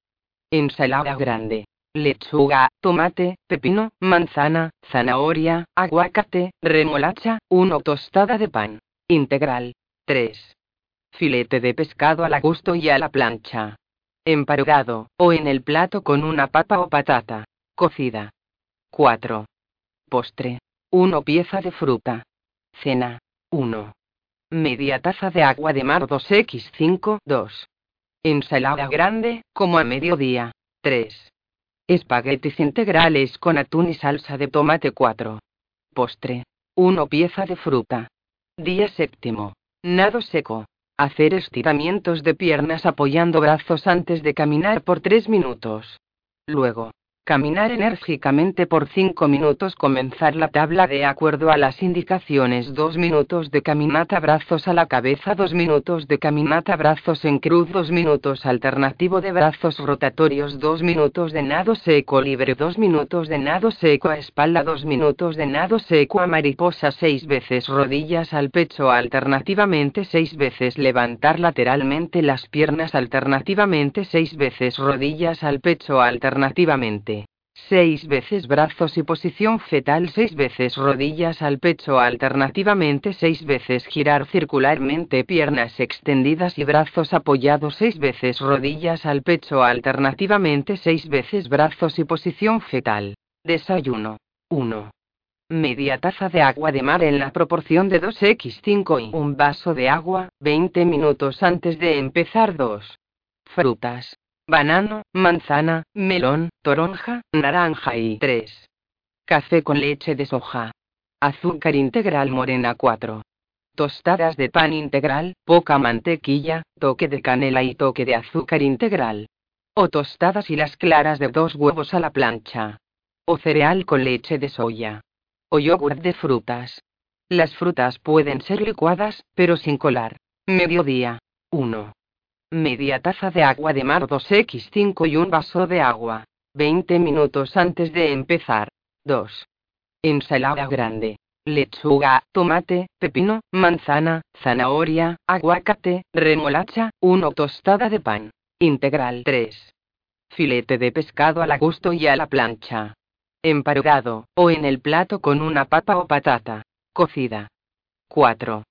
Ensalada grande. Lechuga, tomate, pepino, manzana, zanahoria, aguacate, remolacha, 1 tostada de pan. Integral. 3. Filete de pescado al gusto y a la plancha. Emparugado, o en el plato con una papa o patata. Cocida. 4. Postre. 1 pieza de fruta. Cena. 1. Media taza de agua de mar 2x5, 2. Ensalada grande, como a mediodía. 3. Espaguetis integrales con atún y salsa de tomate 4. Postre. 1 pieza de fruta. Día séptimo. Nado seco. Hacer estiramientos de piernas apoyando brazos antes de caminar por 3 minutos. Luego. Caminar enérgicamente por 5 minutos. Comenzar la tabla de acuerdo a las indicaciones. 2 minutos de caminata brazos a la cabeza. 2 minutos de caminata brazos en cruz. 2 minutos alternativo de brazos rotatorios. 2 minutos de nado seco libre. 2 minutos de nado seco a espalda. 2 minutos de nado seco a mariposa. 6 veces rodillas al pecho. Alternativamente 6 veces levantar lateralmente las piernas. Alternativamente 6 veces rodillas al pecho. Alternativamente. 6 veces brazos y posición fetal 6 veces rodillas al pecho alternativamente 6 veces girar circularmente piernas extendidas y brazos apoyados 6 veces rodillas al pecho alternativamente 6 veces brazos y posición fetal. Desayuno. 1. Media taza de agua de mar en la proporción de 2x5 y un vaso de agua, 20 minutos antes de empezar 2. Frutas banano, manzana, melón, toronja, naranja y 3. Café con leche de soja. Azúcar integral morena 4. Tostadas de pan integral, poca mantequilla, toque de canela y toque de azúcar integral. O tostadas y las claras de dos huevos a la plancha. O cereal con leche de soya. O yogur de frutas. Las frutas pueden ser licuadas, pero sin colar. Mediodía. 1. Media taza de agua de mar 2x5 y un vaso de agua. 20 minutos antes de empezar. 2. Ensalada grande. Lechuga, tomate, pepino, manzana, zanahoria, aguacate, remolacha, 1 tostada de pan. Integral 3. Filete de pescado al gusto y a la plancha. Emparugado, o en el plato con una papa o patata. Cocida. 4.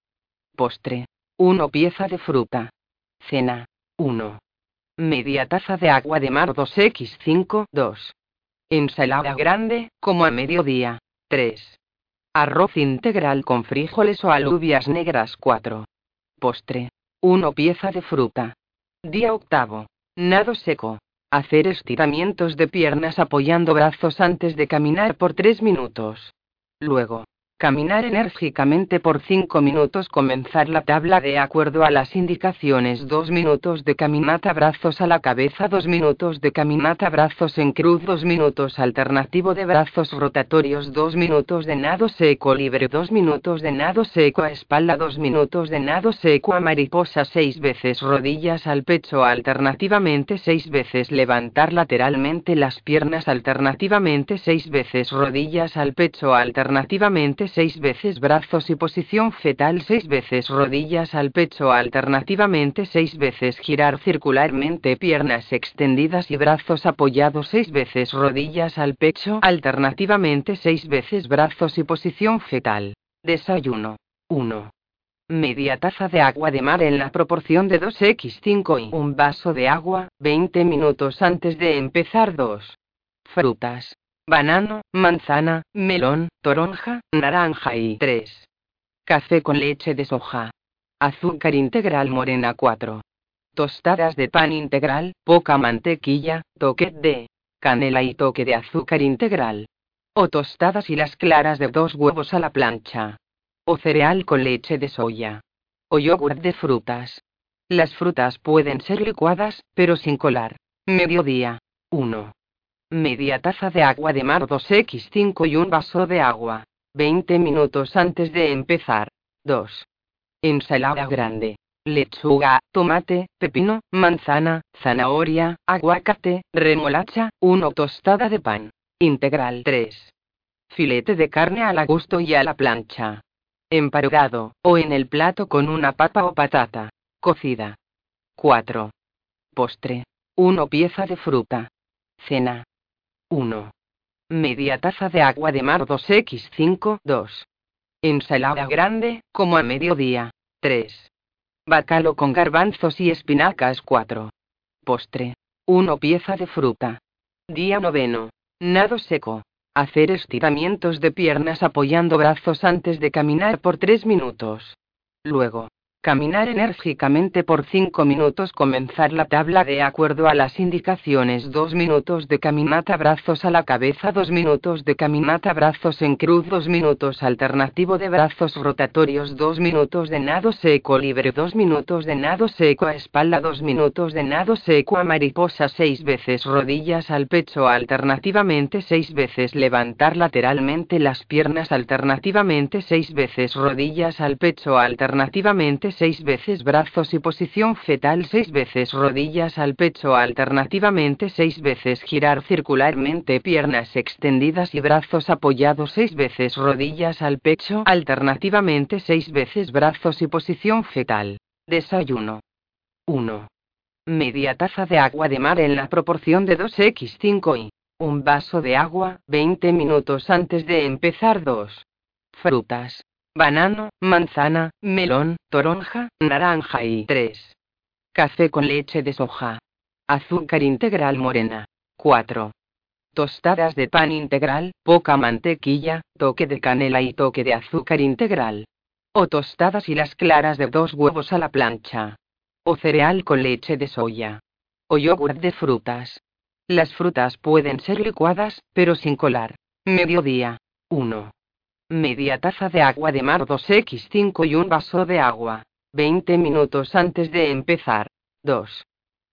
Postre. 1 pieza de fruta. Cena. 1. Media taza de agua de mar 2x5, 2. Ensalada grande, como a mediodía. 3. Arroz integral con frijoles o alubias negras 4. Postre. 1 pieza de fruta. Día octavo. Nado seco. Hacer estiramientos de piernas apoyando brazos antes de caminar por 3 minutos. Luego, Caminar enérgicamente por 5 minutos. Comenzar la tabla de acuerdo a las indicaciones. 2 minutos de caminata brazos a la cabeza. 2 minutos de caminata brazos en cruz. 2 minutos alternativo de brazos rotatorios. 2 minutos de nado seco libre. 2 minutos de nado seco a espalda. 2 minutos de nado seco a mariposa. 6 veces rodillas al pecho. Alternativamente 6 veces levantar lateralmente las piernas. Alternativamente 6 veces rodillas al pecho. Alternativamente 6 veces brazos y posición fetal 6 veces rodillas al pecho alternativamente 6 veces girar circularmente piernas extendidas y brazos apoyados 6 veces rodillas al pecho alternativamente 6 veces brazos y posición fetal. Desayuno. 1. Media taza de agua de mar en la proporción de 2x5 y un vaso de agua, 20 minutos antes de empezar 2. Frutas banano, manzana, melón, toronja, naranja y 3. Café con leche de soja. Azúcar integral morena 4. Tostadas de pan integral, poca mantequilla, toque de canela y toque de azúcar integral. O tostadas y las claras de dos huevos a la plancha. O cereal con leche de soya. O yogur de frutas. Las frutas pueden ser licuadas, pero sin colar. Mediodía. 1. Media taza de agua de mar 2x5 y un vaso de agua. 20 minutos antes de empezar. 2. Ensalada grande. Lechuga, tomate, pepino, manzana, zanahoria, aguacate, remolacha, 1 tostada de pan. Integral 3. Filete de carne a la gusto y a la plancha. Emparugado, o en el plato con una papa o patata. Cocida. 4. Postre. 1 pieza de fruta. Cena. 1. Media taza de agua de mar 2x5, 2. Ensalada grande, como a mediodía. 3. Bacalo con garbanzos y espinacas 4. Postre. 1 pieza de fruta. Día noveno. Nado seco. Hacer estiramientos de piernas apoyando brazos antes de caminar por 3 minutos. Luego, Caminar enérgicamente por 5 minutos. Comenzar la tabla de acuerdo a las indicaciones. 2 minutos de caminata brazos a la cabeza. 2 minutos de caminata brazos en cruz. 2 minutos alternativo de brazos rotatorios. 2 minutos de nado seco libre. 2 minutos de nado seco a espalda. 2 minutos de nado seco a mariposa. 6 veces rodillas al pecho. Alternativamente 6 veces levantar lateralmente las piernas. Alternativamente 6 veces rodillas al pecho. Alternativamente 6 veces brazos y posición fetal 6 veces rodillas al pecho alternativamente 6 veces girar circularmente piernas extendidas y brazos apoyados 6 veces rodillas al pecho alternativamente 6 veces brazos y posición fetal. Desayuno. 1. Media taza de agua de mar en la proporción de 2x5 y un vaso de agua 20 minutos antes de empezar 2. Frutas banano, manzana, melón, toronja, naranja y 3. Café con leche de soja. Azúcar integral morena. 4. Tostadas de pan integral, poca mantequilla, toque de canela y toque de azúcar integral. O tostadas y las claras de dos huevos a la plancha. O cereal con leche de soya. O yogur de frutas. Las frutas pueden ser licuadas, pero sin colar. Mediodía. 1. Media taza de agua de mar 2x5 y un vaso de agua. 20 minutos antes de empezar. 2.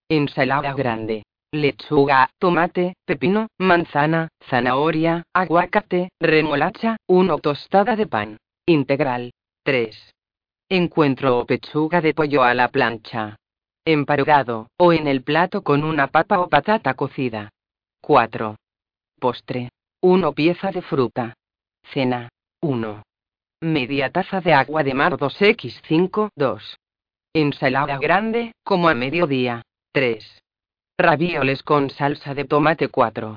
Ensalada grande. Lechuga, tomate, pepino, manzana, zanahoria, aguacate, remolacha, 1 tostada de pan. Integral. 3. Encuentro o pechuga de pollo a la plancha. Emparugado, o en el plato con una papa o patata cocida. 4. Postre. 1 pieza de fruta. Cena. 1. Media taza de agua de mar 2x5, 2. Ensalada grande, como a mediodía, 3. Ravioles con salsa de tomate 4.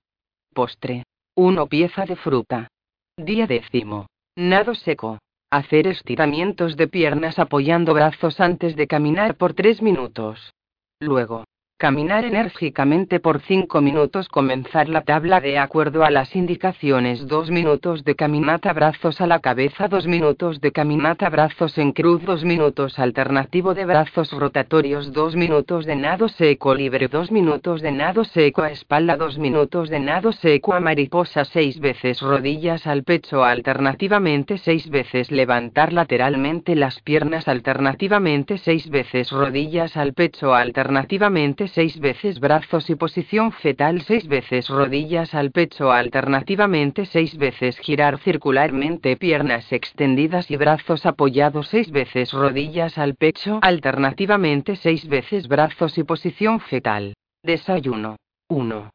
Postre. 1 pieza de fruta. Día décimo. Nado seco. Hacer estiramientos de piernas apoyando brazos antes de caminar por 3 minutos. Luego, Caminar enérgicamente por 5 minutos. Comenzar la tabla de acuerdo a las indicaciones. 2 minutos de caminata brazos a la cabeza. 2 minutos de caminata brazos en cruz. 2 minutos alternativo de brazos rotatorios. 2 minutos de nado seco libre. 2 minutos de nado seco a espalda. 2 minutos de nado seco a mariposa. 6 veces rodillas al pecho. Alternativamente 6 veces levantar lateralmente las piernas. Alternativamente 6 veces rodillas al pecho. Alternativamente 6 veces brazos y posición fetal 6 veces rodillas al pecho alternativamente 6 veces girar circularmente piernas extendidas y brazos apoyados 6 veces rodillas al pecho alternativamente 6 veces brazos y posición fetal. Desayuno. 1.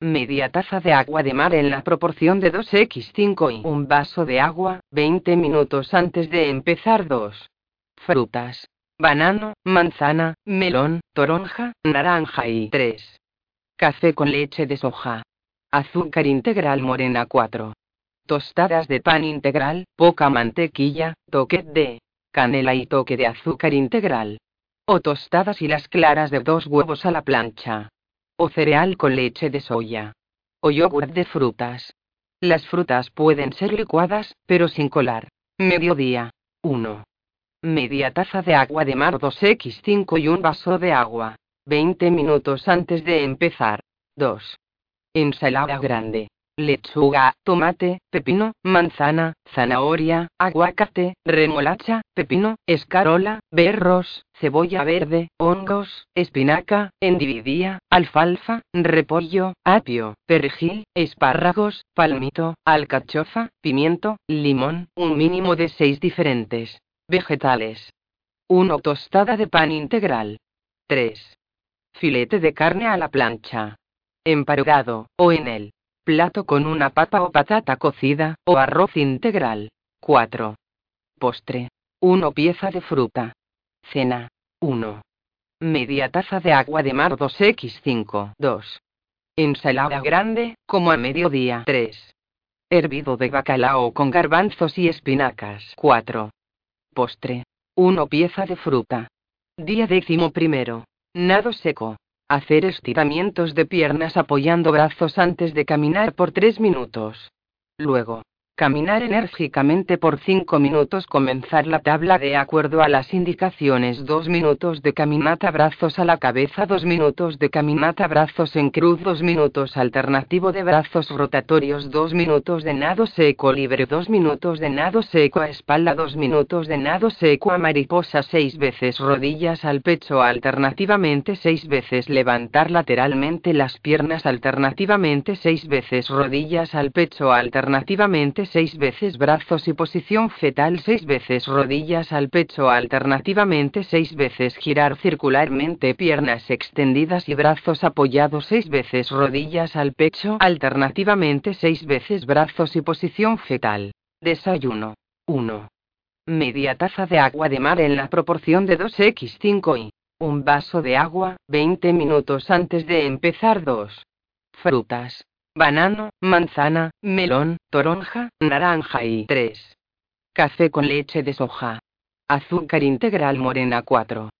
Media taza de agua de mar en la proporción de 2x5 y un vaso de agua, 20 minutos antes de empezar 2. Frutas banano, manzana, melón, toronja, naranja y 3. Café con leche de soja. Azúcar integral morena 4. Tostadas de pan integral, poca mantequilla, toque de canela y toque de azúcar integral. O tostadas y las claras de dos huevos a la plancha. O cereal con leche de soya. O yogur de frutas. Las frutas pueden ser licuadas, pero sin colar. Mediodía. 1. Media taza de agua de mar 2x5 y un vaso de agua. 20 minutos antes de empezar. 2. Ensalada grande. Lechuga, tomate, pepino, manzana, zanahoria, aguacate, remolacha, pepino, escarola, berros, cebolla verde, hongos, espinaca, endividía, alfalfa, repollo, apio, perejil, espárragos, palmito, alcachofa, pimiento, limón, un mínimo de 6 diferentes. Vegetales. 1. Tostada de pan integral. 3. Filete de carne a la plancha. Emparugado, o en el plato con una papa o patata cocida, o arroz integral. 4. Postre. 1 pieza de fruta. Cena. 1. Media taza de agua de mar 2x5. 2. Ensalada grande, como a mediodía. 3. Hervido de bacalao con garbanzos y espinacas. 4. Postre. 1 pieza de fruta. Día décimo primero. Nado seco. Hacer estiramientos de piernas apoyando brazos antes de caminar por 3 minutos. Luego. Caminar enérgicamente por 5 minutos. Comenzar la tabla de acuerdo a las indicaciones. 2 minutos de caminata brazos a la cabeza. 2 minutos de caminata brazos en cruz. 2 minutos alternativo de brazos rotatorios. 2 minutos de nado seco libre. 2 minutos de nado seco a espalda. 2 minutos de nado seco a mariposa. 6 veces rodillas al pecho. Alternativamente 6 veces levantar lateralmente las piernas. Alternativamente 6 veces rodillas al pecho. Alternativamente seis veces brazos y posición fetal seis veces rodillas al pecho alternativamente seis veces girar circularmente piernas extendidas y brazos apoyados seis veces rodillas al pecho alternativamente seis veces brazos y posición fetal. Desayuno. 1. Media taza de agua de mar en la proporción de 2x5 y un vaso de agua, 20 minutos antes de empezar 2. Frutas banano, manzana, melón, toronja, naranja y 3. Café con leche de soja. Azúcar integral morena 4.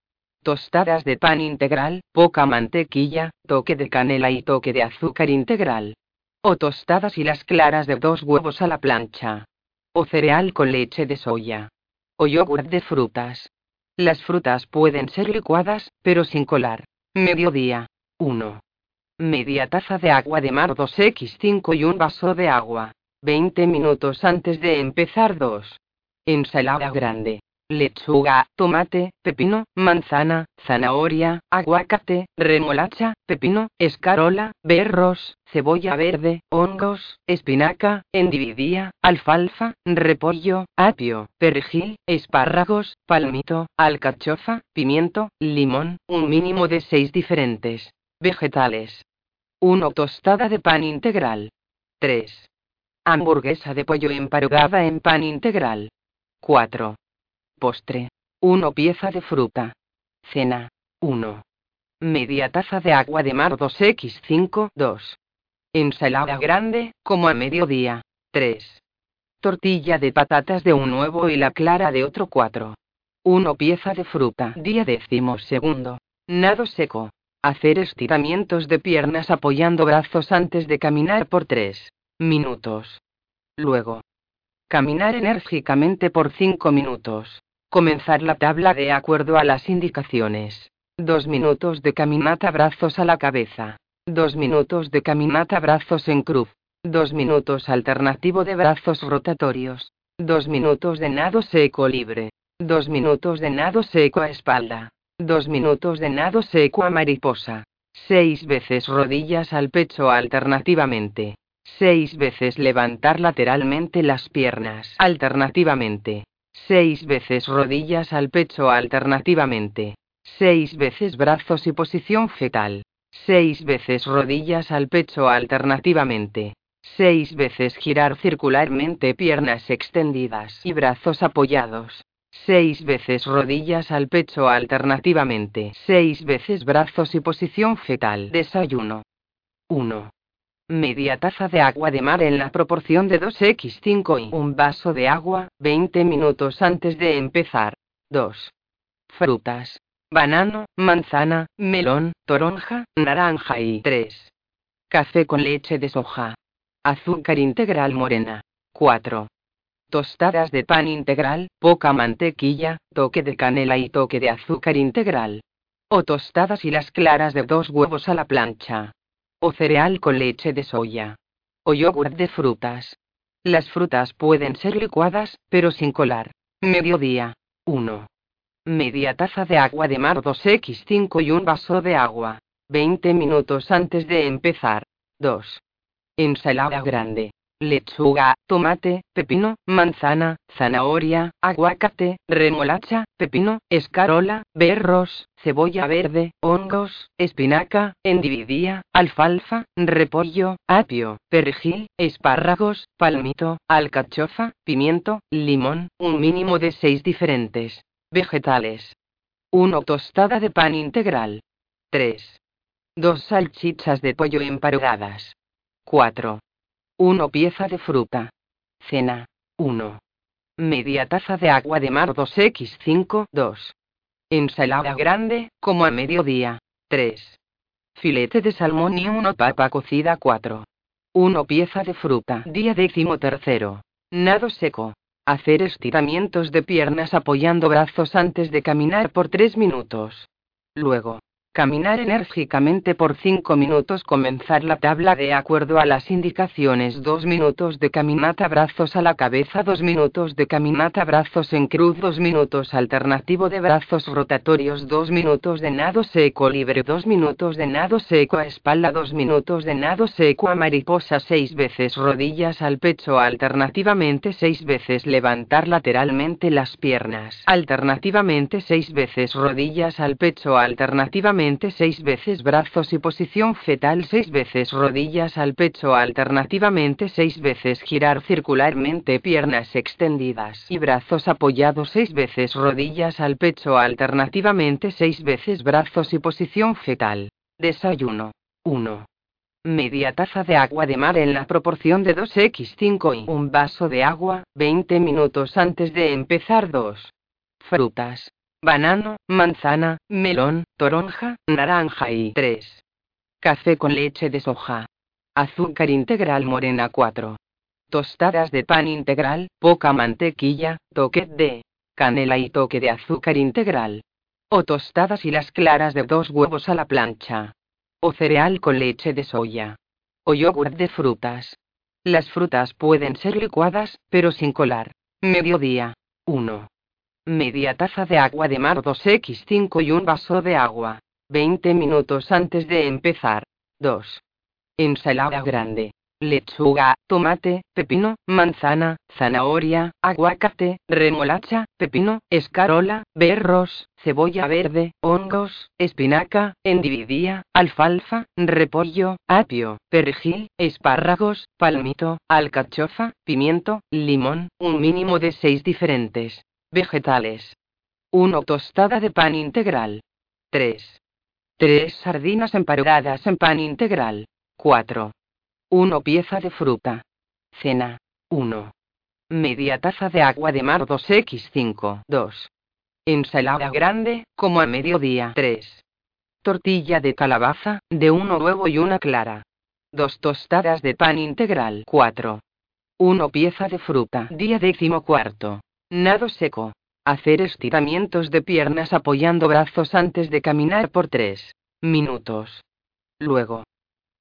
Tostadas de pan integral, poca mantequilla, toque de canela y toque de azúcar integral. O tostadas y las claras de dos huevos a la plancha. O cereal con leche de soya. O yogur de frutas. Las frutas pueden ser licuadas, pero sin colar. Mediodía. 1 media taza de agua de mar 2x5 y un vaso de agua. 20 minutos antes de empezar 2. Ensalada grande. Lechuga, tomate, pepino, manzana, zanahoria, aguacate, remolacha, pepino, escarola, berros, cebolla verde, hongos, espinaca, endividía, alfalfa, repollo, apio, perejil, espárragos, palmito, alcachofa, pimiento, limón, un mínimo de 6 diferentes vegetales. 1. Tostada de pan integral. 3. Hamburguesa de pollo emparugada en pan integral. 4. Postre. 1 pieza de fruta. Cena. 1. Media taza de agua de mar 2x5. 2. Ensalada grande, como a mediodía. 3. Tortilla de patatas de un huevo y la clara de otro 4. 1 pieza de fruta. Día décimo segundo. Nado seco. Hacer estiramientos de piernas apoyando brazos antes de caminar por 3 minutos. Luego. Caminar enérgicamente por 5 minutos. Comenzar la tabla de acuerdo a las indicaciones. 2 minutos de caminata brazos a la cabeza. 2 minutos de caminata brazos en cruz. 2 minutos alternativo de brazos rotatorios. 2 minutos de nado seco libre. 2 minutos de nado seco a espalda. Dos minutos de nado seco a mariposa. Seis veces rodillas al pecho alternativamente. Seis veces levantar lateralmente las piernas alternativamente. Seis veces rodillas al pecho alternativamente. Seis veces brazos y posición fetal. Seis veces rodillas al pecho alternativamente. Seis veces girar circularmente piernas extendidas y brazos apoyados. Seis veces rodillas al pecho alternativamente. Seis veces brazos y posición fetal. Desayuno. 1. Media taza de agua de mar en la proporción de 2x5 y un vaso de agua, 20 minutos antes de empezar. 2. Frutas. Banano, manzana, melón, toronja, naranja y 3. Café con leche de soja. Azúcar integral morena. 4 tostadas de pan integral, poca mantequilla, toque de canela y toque de azúcar integral. O tostadas y las claras de dos huevos a la plancha. O cereal con leche de soya. O yogur de frutas. Las frutas pueden ser licuadas, pero sin colar. Mediodía. 1. Media taza de agua de mar 2x5 y un vaso de agua. 20 minutos antes de empezar. 2. Ensalada grande lechuga, tomate, pepino, manzana, zanahoria, aguacate, remolacha, pepino, escarola, berros, cebolla verde, hongos, espinaca, endividía, alfalfa, repollo, apio, perejil, espárragos, palmito, alcachofa, pimiento, limón, un mínimo de seis diferentes vegetales. 1 tostada de pan integral. 3. 2 salchichas de pollo emparedadas. 4. 1 pieza de fruta. Cena. 1. Media taza de agua de mar 2x5. 2. Ensalada grande, como a mediodía. 3. Filete de salmón y 1 papa cocida 4. 1 pieza de fruta. Día décimo tercero. Nado seco. Hacer estiramientos de piernas apoyando brazos antes de caminar por 3 minutos. Luego, Caminar enérgicamente por 5 minutos. Comenzar la tabla de acuerdo a las indicaciones. 2 minutos de caminata brazos a la cabeza. 2 minutos de caminata brazos en cruz. 2 minutos alternativo de brazos rotatorios. 2 minutos de nado seco libre. 2 minutos de nado seco a espalda. 2 minutos de nado seco a mariposa. 6 veces rodillas al pecho. Alternativamente 6 veces levantar lateralmente las piernas. Alternativamente 6 veces rodillas al pecho. Alternativamente seis veces brazos y posición fetal seis veces rodillas al pecho alternativamente seis veces girar circularmente piernas extendidas y brazos apoyados seis veces rodillas al pecho alternativamente seis veces brazos y posición fetal. Desayuno. 1. Media taza de agua de mar en la proporción de 2x5 y un vaso de agua, 20 minutos antes de empezar 2. Frutas banano, manzana, melón, toronja, naranja y 3. Café con leche de soja. Azúcar integral morena 4. Tostadas de pan integral, poca mantequilla, toque de canela y toque de azúcar integral. O tostadas y las claras de dos huevos a la plancha. O cereal con leche de soya. O yogur de frutas. Las frutas pueden ser licuadas, pero sin colar. Mediodía. 1. Media taza de agua de mar 2x5 y un vaso de agua. 20 minutos antes de empezar. 2. Ensalada grande. Lechuga, tomate, pepino, manzana, zanahoria, aguacate, remolacha, pepino, escarola, berros, cebolla verde, hongos, espinaca, endividía, alfalfa, repollo, apio, perejil, espárragos, palmito, alcachofa, pimiento, limón, un mínimo de 6 diferentes. Vegetales. 1 tostada de pan integral. 3. 3 sardinas emparedadas en pan integral. 4. 1 pieza de fruta. Cena. 1. Media taza de agua de mar 2x5. 2. Ensalada grande, como a mediodía. 3. Tortilla de calabaza, de uno huevo y una clara. 2 tostadas de pan integral. 4. 1 pieza de fruta. Día décimo cuarto. Nado seco. Hacer estiramientos de piernas apoyando brazos antes de caminar por 3 minutos. Luego.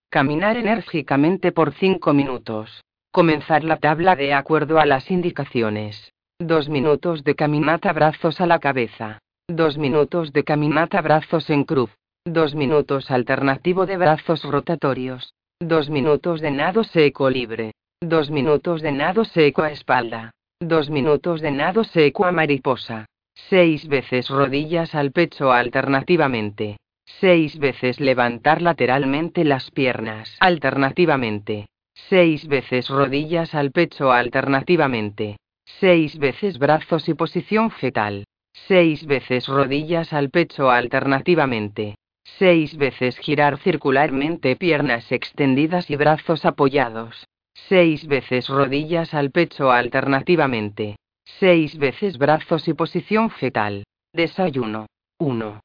Caminar enérgicamente por 5 minutos. Comenzar la tabla de acuerdo a las indicaciones. 2 minutos de caminata brazos a la cabeza. 2 minutos de caminata brazos en cruz. 2 minutos alternativo de brazos rotatorios. 2 minutos de nado seco libre. 2 minutos de nado seco a espalda. Dos minutos de nado seco a mariposa. Seis veces rodillas al pecho alternativamente. Seis veces levantar lateralmente las piernas alternativamente. Seis veces rodillas al pecho alternativamente. Seis veces brazos y posición fetal. Seis veces rodillas al pecho alternativamente. Seis veces girar circularmente piernas extendidas y brazos apoyados. Seis veces rodillas al pecho alternativamente. Seis veces brazos y posición fetal. Desayuno. 1.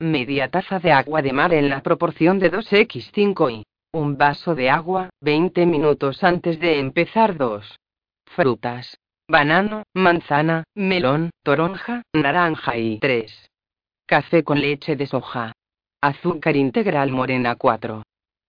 Media taza de agua de mar en la proporción de 2x5 y un vaso de agua, 20 minutos antes de empezar 2. Frutas. Banano, manzana, melón, toronja, naranja y 3. Café con leche de soja. Azúcar integral morena 4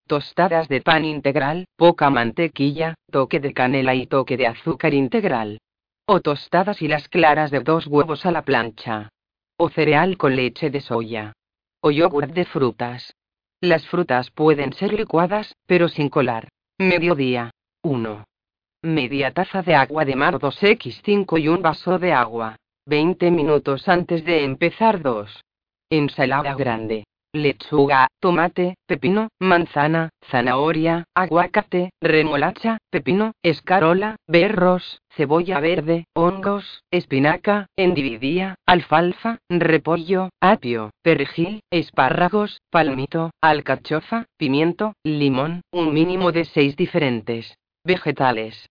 tostadas de pan integral, poca mantequilla, toque de canela y toque de azúcar integral. O tostadas y las claras de dos huevos a la plancha. O cereal con leche de soya. O yogur de frutas. Las frutas pueden ser licuadas, pero sin colar. Mediodía. 1. Media taza de agua de mar 2x5 y un vaso de agua. 20 minutos antes de empezar 2. Ensalada grande lechuga, tomate, pepino, manzana, zanahoria, aguacate, remolacha, pepino, escarola, berros, cebolla verde, hongos, espinaca, endividía, alfalfa, repollo, apio, perejil, espárragos, palmito, alcachofa, pimiento, limón, un mínimo de seis diferentes. Vegetales.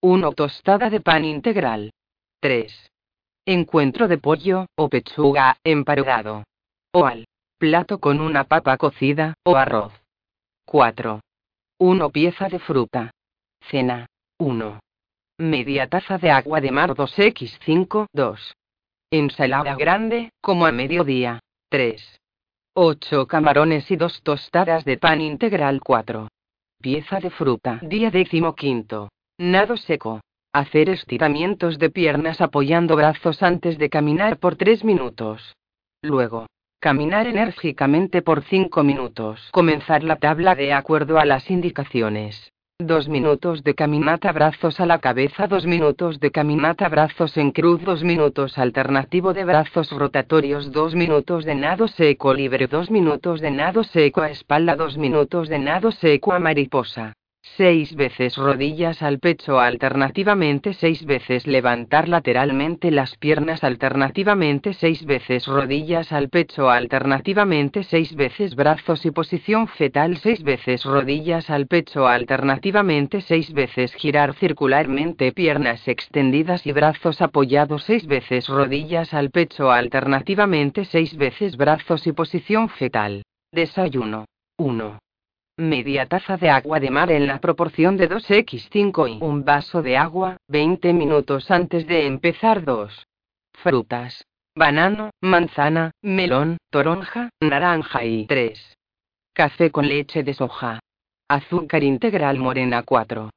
1 tostada de pan integral. 3. Encuentro de pollo, o pechuga, emparedado. O al Plato con una papa cocida, o arroz. 4. 1 pieza de fruta. Cena. 1. Media taza de agua de mar 2x5, 2. Ensalada grande, como a mediodía, 3. 8 camarones y 2 tostadas de pan integral 4. Pieza de fruta. Día décimo quinto. Nado seco. Hacer estiramientos de piernas apoyando brazos antes de caminar por 3 minutos. Luego, caminar enérgicamente por 5 minutos. Comenzar la tabla de acuerdo a las indicaciones. Dos minutos de caminata brazos a la cabeza, dos minutos de caminata brazos en cruz, dos minutos alternativo de brazos rotatorios, dos minutos de nado seco libre, dos minutos de nado seco a espalda, dos minutos de nado seco a mariposa. Seis veces rodillas al pecho alternativamente, seis veces levantar lateralmente las piernas alternativamente, seis veces rodillas al pecho alternativamente, seis veces brazos y posición fetal, seis veces rodillas al pecho alternativamente, seis veces girar circularmente piernas extendidas y brazos apoyados, seis veces rodillas al pecho alternativamente, seis veces brazos y posición fetal. Desayuno. 1. Media taza de agua de mar en la proporción de 2x5 y un vaso de agua, 20 minutos antes de empezar 2. Frutas. Banano, manzana, melón, toronja, naranja y 3. Café con leche de soja. Azúcar integral morena 4.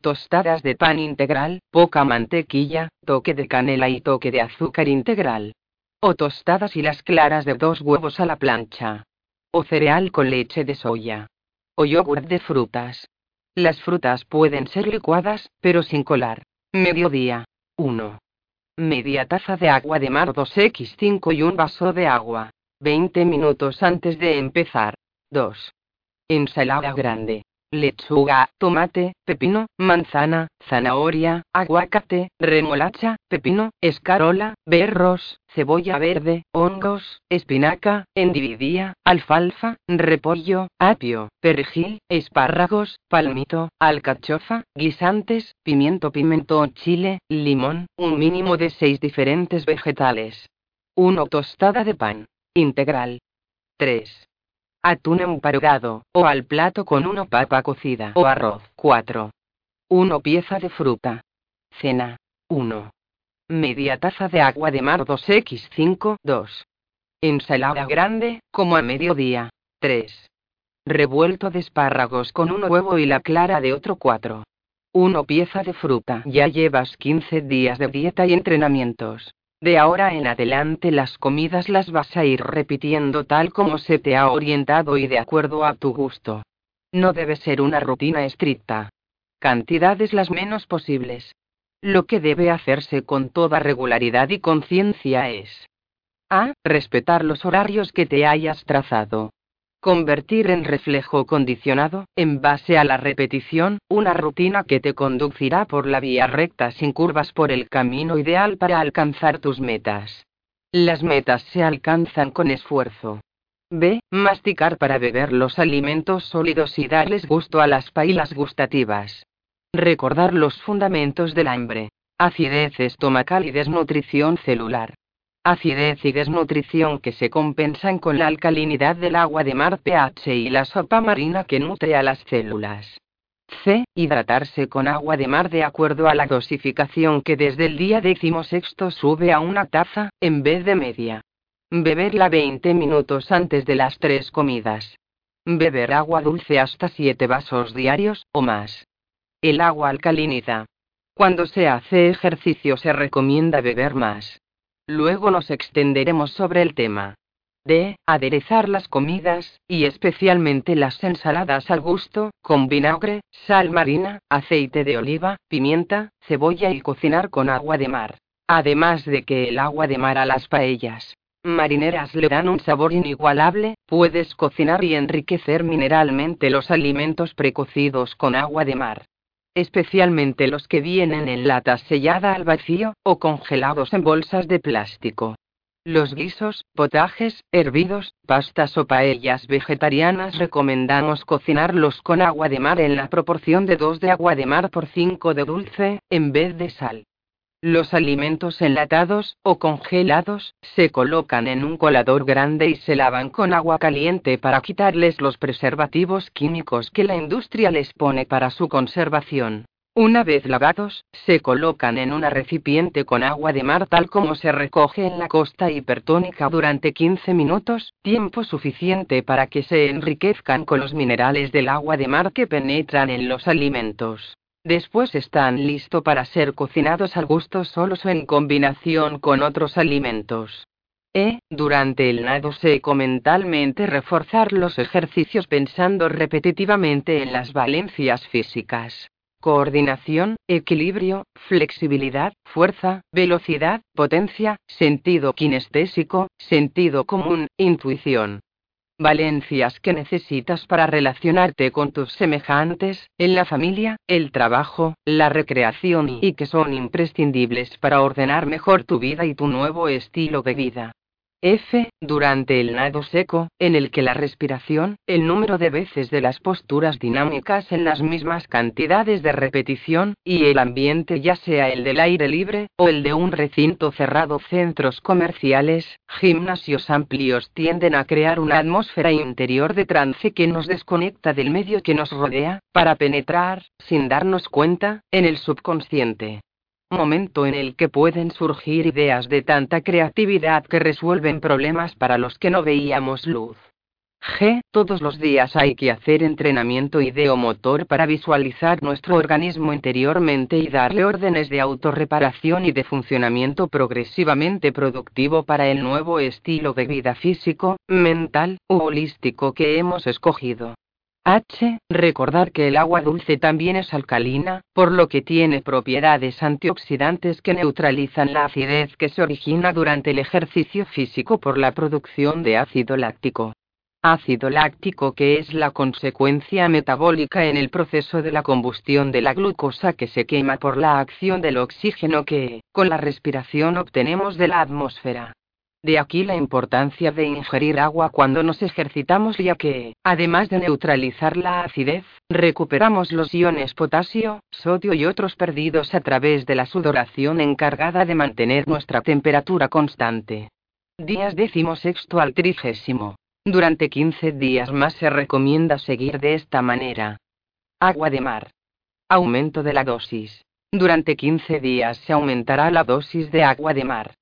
Tostadas de pan integral, poca mantequilla, toque de canela y toque de azúcar integral. O tostadas y las claras de dos huevos a la plancha. O cereal con leche de soya o yogur de frutas. Las frutas pueden ser licuadas, pero sin colar. Mediodía. 1. Media taza de agua de mar 2x5 y un vaso de agua. 20 minutos antes de empezar. 2. Ensalada grande lechuga, tomate, pepino, manzana, zanahoria, aguacate, remolacha, pepino, escarola, berros, cebolla verde, hongos, espinaca, endividía, alfalfa, repollo, apio, perejil, espárragos, palmito, alcachofa, guisantes, pimiento, pimentón, chile, limón, un mínimo de seis diferentes vegetales. 1 tostada de pan. Integral. 3 atún emparugado, o al plato con una papa cocida o arroz. 4. 1 pieza de fruta. Cena. 1. Media taza de agua de mar 2x5. 2. Ensalada grande, como a mediodía. 3. Revuelto de espárragos con un huevo y la clara de otro 4. 1 pieza de fruta. Ya llevas 15 días de dieta y entrenamientos. De ahora en adelante las comidas las vas a ir repitiendo tal como se te ha orientado y de acuerdo a tu gusto. No debe ser una rutina estricta. Cantidades las menos posibles. Lo que debe hacerse con toda regularidad y conciencia es a. Respetar los horarios que te hayas trazado. Convertir en reflejo condicionado, en base a la repetición, una rutina que te conducirá por la vía recta sin curvas por el camino ideal para alcanzar tus metas. Las metas se alcanzan con esfuerzo. B. Masticar para beber los alimentos sólidos y darles gusto a las pailas gustativas. Recordar los fundamentos del hambre. Acidez estomacal y desnutrición celular acidez y desnutrición que se compensan con la alcalinidad del agua de mar pH y la sopa marina que nutre a las células. C. Hidratarse con agua de mar de acuerdo a la dosificación que desde el día decimosexto sube a una taza, en vez de media. Beberla 20 minutos antes de las tres comidas. Beber agua dulce hasta 7 vasos diarios, o más. El agua alcaliniza. Cuando se hace ejercicio se recomienda beber más. Luego nos extenderemos sobre el tema. D. Aderezar las comidas, y especialmente las ensaladas al gusto, con vinagre, sal marina, aceite de oliva, pimienta, cebolla y cocinar con agua de mar. Además de que el agua de mar a las paellas marineras le dan un sabor inigualable, puedes cocinar y enriquecer mineralmente los alimentos precocidos con agua de mar especialmente los que vienen en latas sellada al vacío, o congelados en bolsas de plástico. Los guisos, potajes, hervidos, pastas o paellas vegetarianas recomendamos cocinarlos con agua de mar en la proporción de 2 de agua de mar por 5 de dulce, en vez de sal. Los alimentos enlatados, o congelados, se colocan en un colador grande y se lavan con agua caliente para quitarles los preservativos químicos que la industria les pone para su conservación. Una vez lavados, se colocan en una recipiente con agua de mar tal como se recoge en la costa hipertónica durante 15 minutos, tiempo suficiente para que se enriquezcan con los minerales del agua de mar que penetran en los alimentos. Después están listos para ser cocinados al gusto solos o en combinación con otros alimentos. E. Durante el nado seco mentalmente reforzar los ejercicios pensando repetitivamente en las valencias físicas coordinación, equilibrio, flexibilidad, fuerza, velocidad, potencia, sentido kinestésico, sentido común, intuición. Valencias que necesitas para relacionarte con tus semejantes, en la familia, el trabajo, la recreación y que son imprescindibles para ordenar mejor tu vida y tu nuevo estilo de vida. F. Durante el nado seco, en el que la respiración, el número de veces de las posturas dinámicas en las mismas cantidades de repetición, y el ambiente ya sea el del aire libre, o el de un recinto cerrado, centros comerciales, gimnasios amplios tienden a crear una atmósfera interior de trance que nos desconecta del medio que nos rodea, para penetrar, sin darnos cuenta, en el subconsciente momento en el que pueden surgir ideas de tanta creatividad que resuelven problemas para los que no veíamos luz. G. Todos los días hay que hacer entrenamiento ideomotor para visualizar nuestro organismo interiormente y darle órdenes de autorreparación y de funcionamiento progresivamente productivo para el nuevo estilo de vida físico, mental u holístico que hemos escogido. H. Recordar que el agua dulce también es alcalina, por lo que tiene propiedades antioxidantes que neutralizan la acidez que se origina durante el ejercicio físico por la producción de ácido láctico. Ácido láctico que es la consecuencia metabólica en el proceso de la combustión de la glucosa que se quema por la acción del oxígeno que, con la respiración obtenemos de la atmósfera. De aquí la importancia de ingerir agua cuando nos ejercitamos ya que, además de neutralizar la acidez, recuperamos los iones potasio, sodio y otros perdidos a través de la sudoración encargada de mantener nuestra temperatura constante. Días sexto al trigésimo. Durante 15 días más se recomienda seguir de esta manera. Agua de mar. Aumento de la dosis. Durante 15 días se aumentará la dosis de agua de mar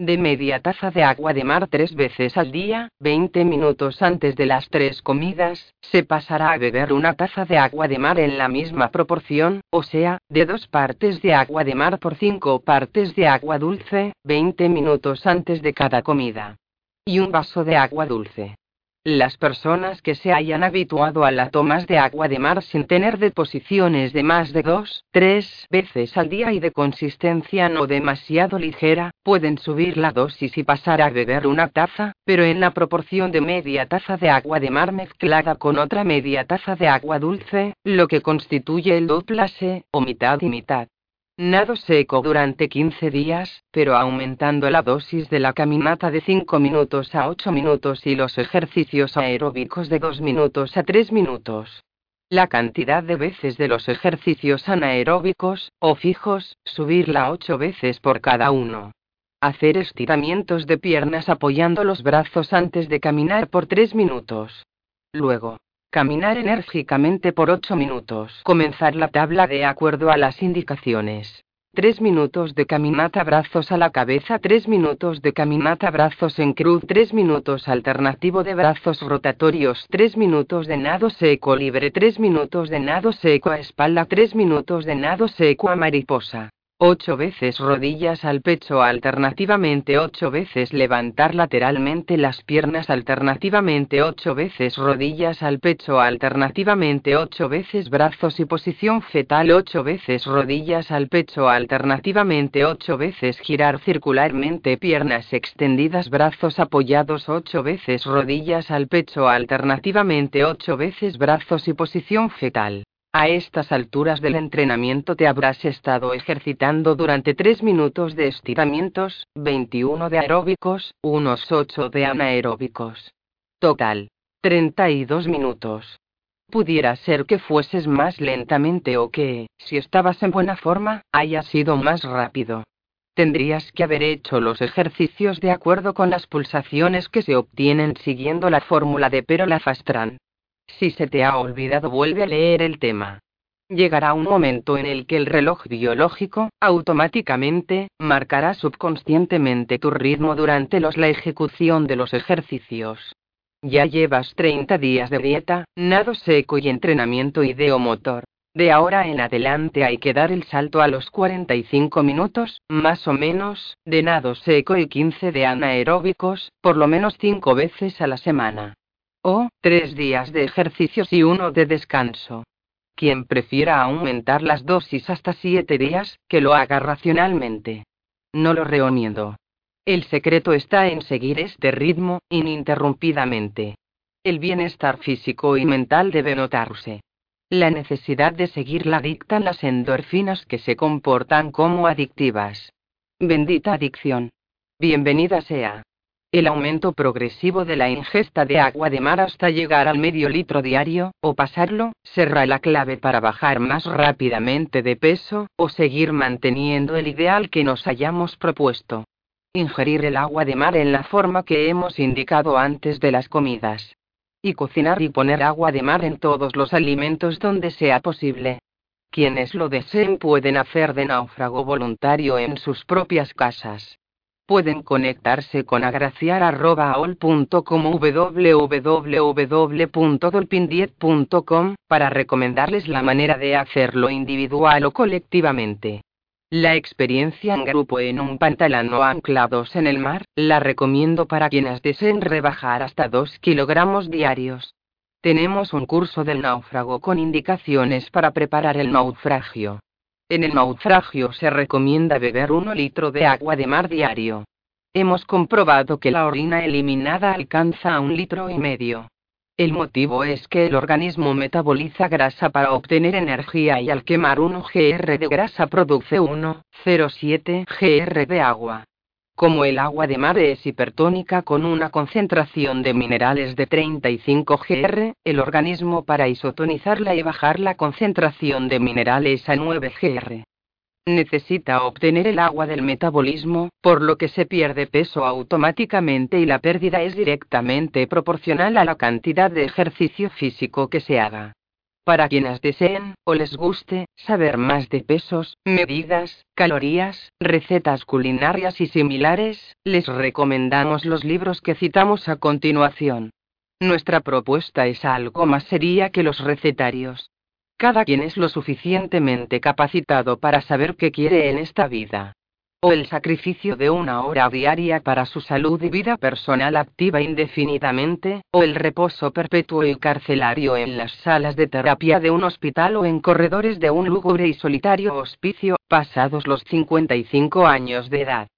de media taza de agua de mar tres veces al día, 20 minutos antes de las tres comidas, se pasará a beber una taza de agua de mar en la misma proporción, o sea, de dos partes de agua de mar por cinco partes de agua dulce, 20 minutos antes de cada comida. Y un vaso de agua dulce. Las personas que se hayan habituado a la tomas de agua de mar sin tener deposiciones de más de dos, tres veces al día y de consistencia no demasiado ligera, pueden subir la dosis y pasar a beber una taza, pero en la proporción de media taza de agua de mar mezclada con otra media taza de agua dulce, lo que constituye el doplase, o mitad y mitad. Nado seco durante 15 días, pero aumentando la dosis de la caminata de 5 minutos a 8 minutos y los ejercicios aeróbicos de 2 minutos a 3 minutos. La cantidad de veces de los ejercicios anaeróbicos, o fijos, subirla 8 veces por cada uno. Hacer estiramientos de piernas apoyando los brazos antes de caminar por 3 minutos. Luego, Caminar enérgicamente por 8 minutos. Comenzar la tabla de acuerdo a las indicaciones. 3 minutos de caminata brazos a la cabeza, 3 minutos de caminata brazos en cruz, 3 minutos alternativo de brazos rotatorios, 3 minutos de nado seco libre, 3 minutos de nado seco a espalda, 3 minutos de nado seco a mariposa. 8 veces rodillas al pecho alternativamente 8 veces levantar lateralmente las piernas alternativamente 8 veces rodillas al pecho alternativamente 8 veces brazos y posición fetal 8 veces rodillas al pecho alternativamente 8 veces girar circularmente piernas extendidas brazos apoyados 8 veces rodillas al pecho alternativamente 8 veces brazos y posición fetal. A estas alturas del entrenamiento te habrás estado ejercitando durante 3 minutos de estiramientos, 21 de aeróbicos, unos 8 de anaeróbicos. Total. 32 minutos. Pudiera ser que fueses más lentamente o que, si estabas en buena forma, haya sido más rápido. Tendrías que haber hecho los ejercicios de acuerdo con las pulsaciones que se obtienen siguiendo la fórmula de Pero la Fastran. Si se te ha olvidado, vuelve a leer el tema. llegará un momento en el que el reloj biológico, automáticamente, marcará subconscientemente tu ritmo durante los, la ejecución de los ejercicios. Ya llevas 30 días de dieta, nado seco y entrenamiento ideomotor. De ahora en adelante hay que dar el salto a los 45 minutos, más o menos, de nado seco y 15 de anaeróbicos, por lo menos 5 veces a la semana. O, 3 días de ejercicios y uno de descanso. Quien prefiera aumentar las dosis hasta 7 días, que lo haga racionalmente. No lo recomiendo. El secreto está en seguir este ritmo, ininterrumpidamente. El bienestar físico y mental debe notarse. La necesidad de seguirla dictan las endorfinas que se comportan como adictivas. Bendita adicción. Bienvenida sea. El aumento progresivo de la ingesta de agua de mar hasta llegar al medio litro diario, o pasarlo, será la clave para bajar más rápidamente de peso, o seguir manteniendo el ideal que nos hayamos propuesto. Ingerir el agua de mar en la forma que hemos indicado antes de las comidas y cocinar y poner agua de mar en todos los alimentos donde sea posible. Quienes lo deseen pueden hacer de náufrago voluntario en sus propias casas. Pueden conectarse con agraciar.aol.com www.dolpin10.com para recomendarles la manera de hacerlo individual o colectivamente. La experiencia en grupo en un pantalón o anclados en el mar, la recomiendo para quienes deseen rebajar hasta 2 kilogramos diarios. Tenemos un curso del náufrago con indicaciones para preparar el naufragio. En el naufragio se recomienda beber 1 litro de agua de mar diario. Hemos comprobado que la orina eliminada alcanza a un litro y medio. El motivo es que el organismo metaboliza grasa para obtener energía y al quemar 1 gr de grasa produce 1,07 gr de agua. Como el agua de mar es hipertónica con una concentración de minerales de 35 gr, el organismo para isotonizarla y bajar la concentración de minerales a 9 gr necesita obtener el agua del metabolismo, por lo que se pierde peso automáticamente y la pérdida es directamente proporcional a la cantidad de ejercicio físico que se haga. Para quienes deseen, o les guste, saber más de pesos, medidas, calorías, recetas culinarias y similares, les recomendamos los libros que citamos a continuación. Nuestra propuesta es algo más seria que los recetarios. Cada quien es lo suficientemente capacitado para saber qué quiere en esta vida. O el sacrificio de una hora diaria para su salud y vida personal activa indefinidamente, o el reposo perpetuo y carcelario en las salas de terapia de un hospital o en corredores de un lúgubre y solitario hospicio, pasados los 55 años de edad.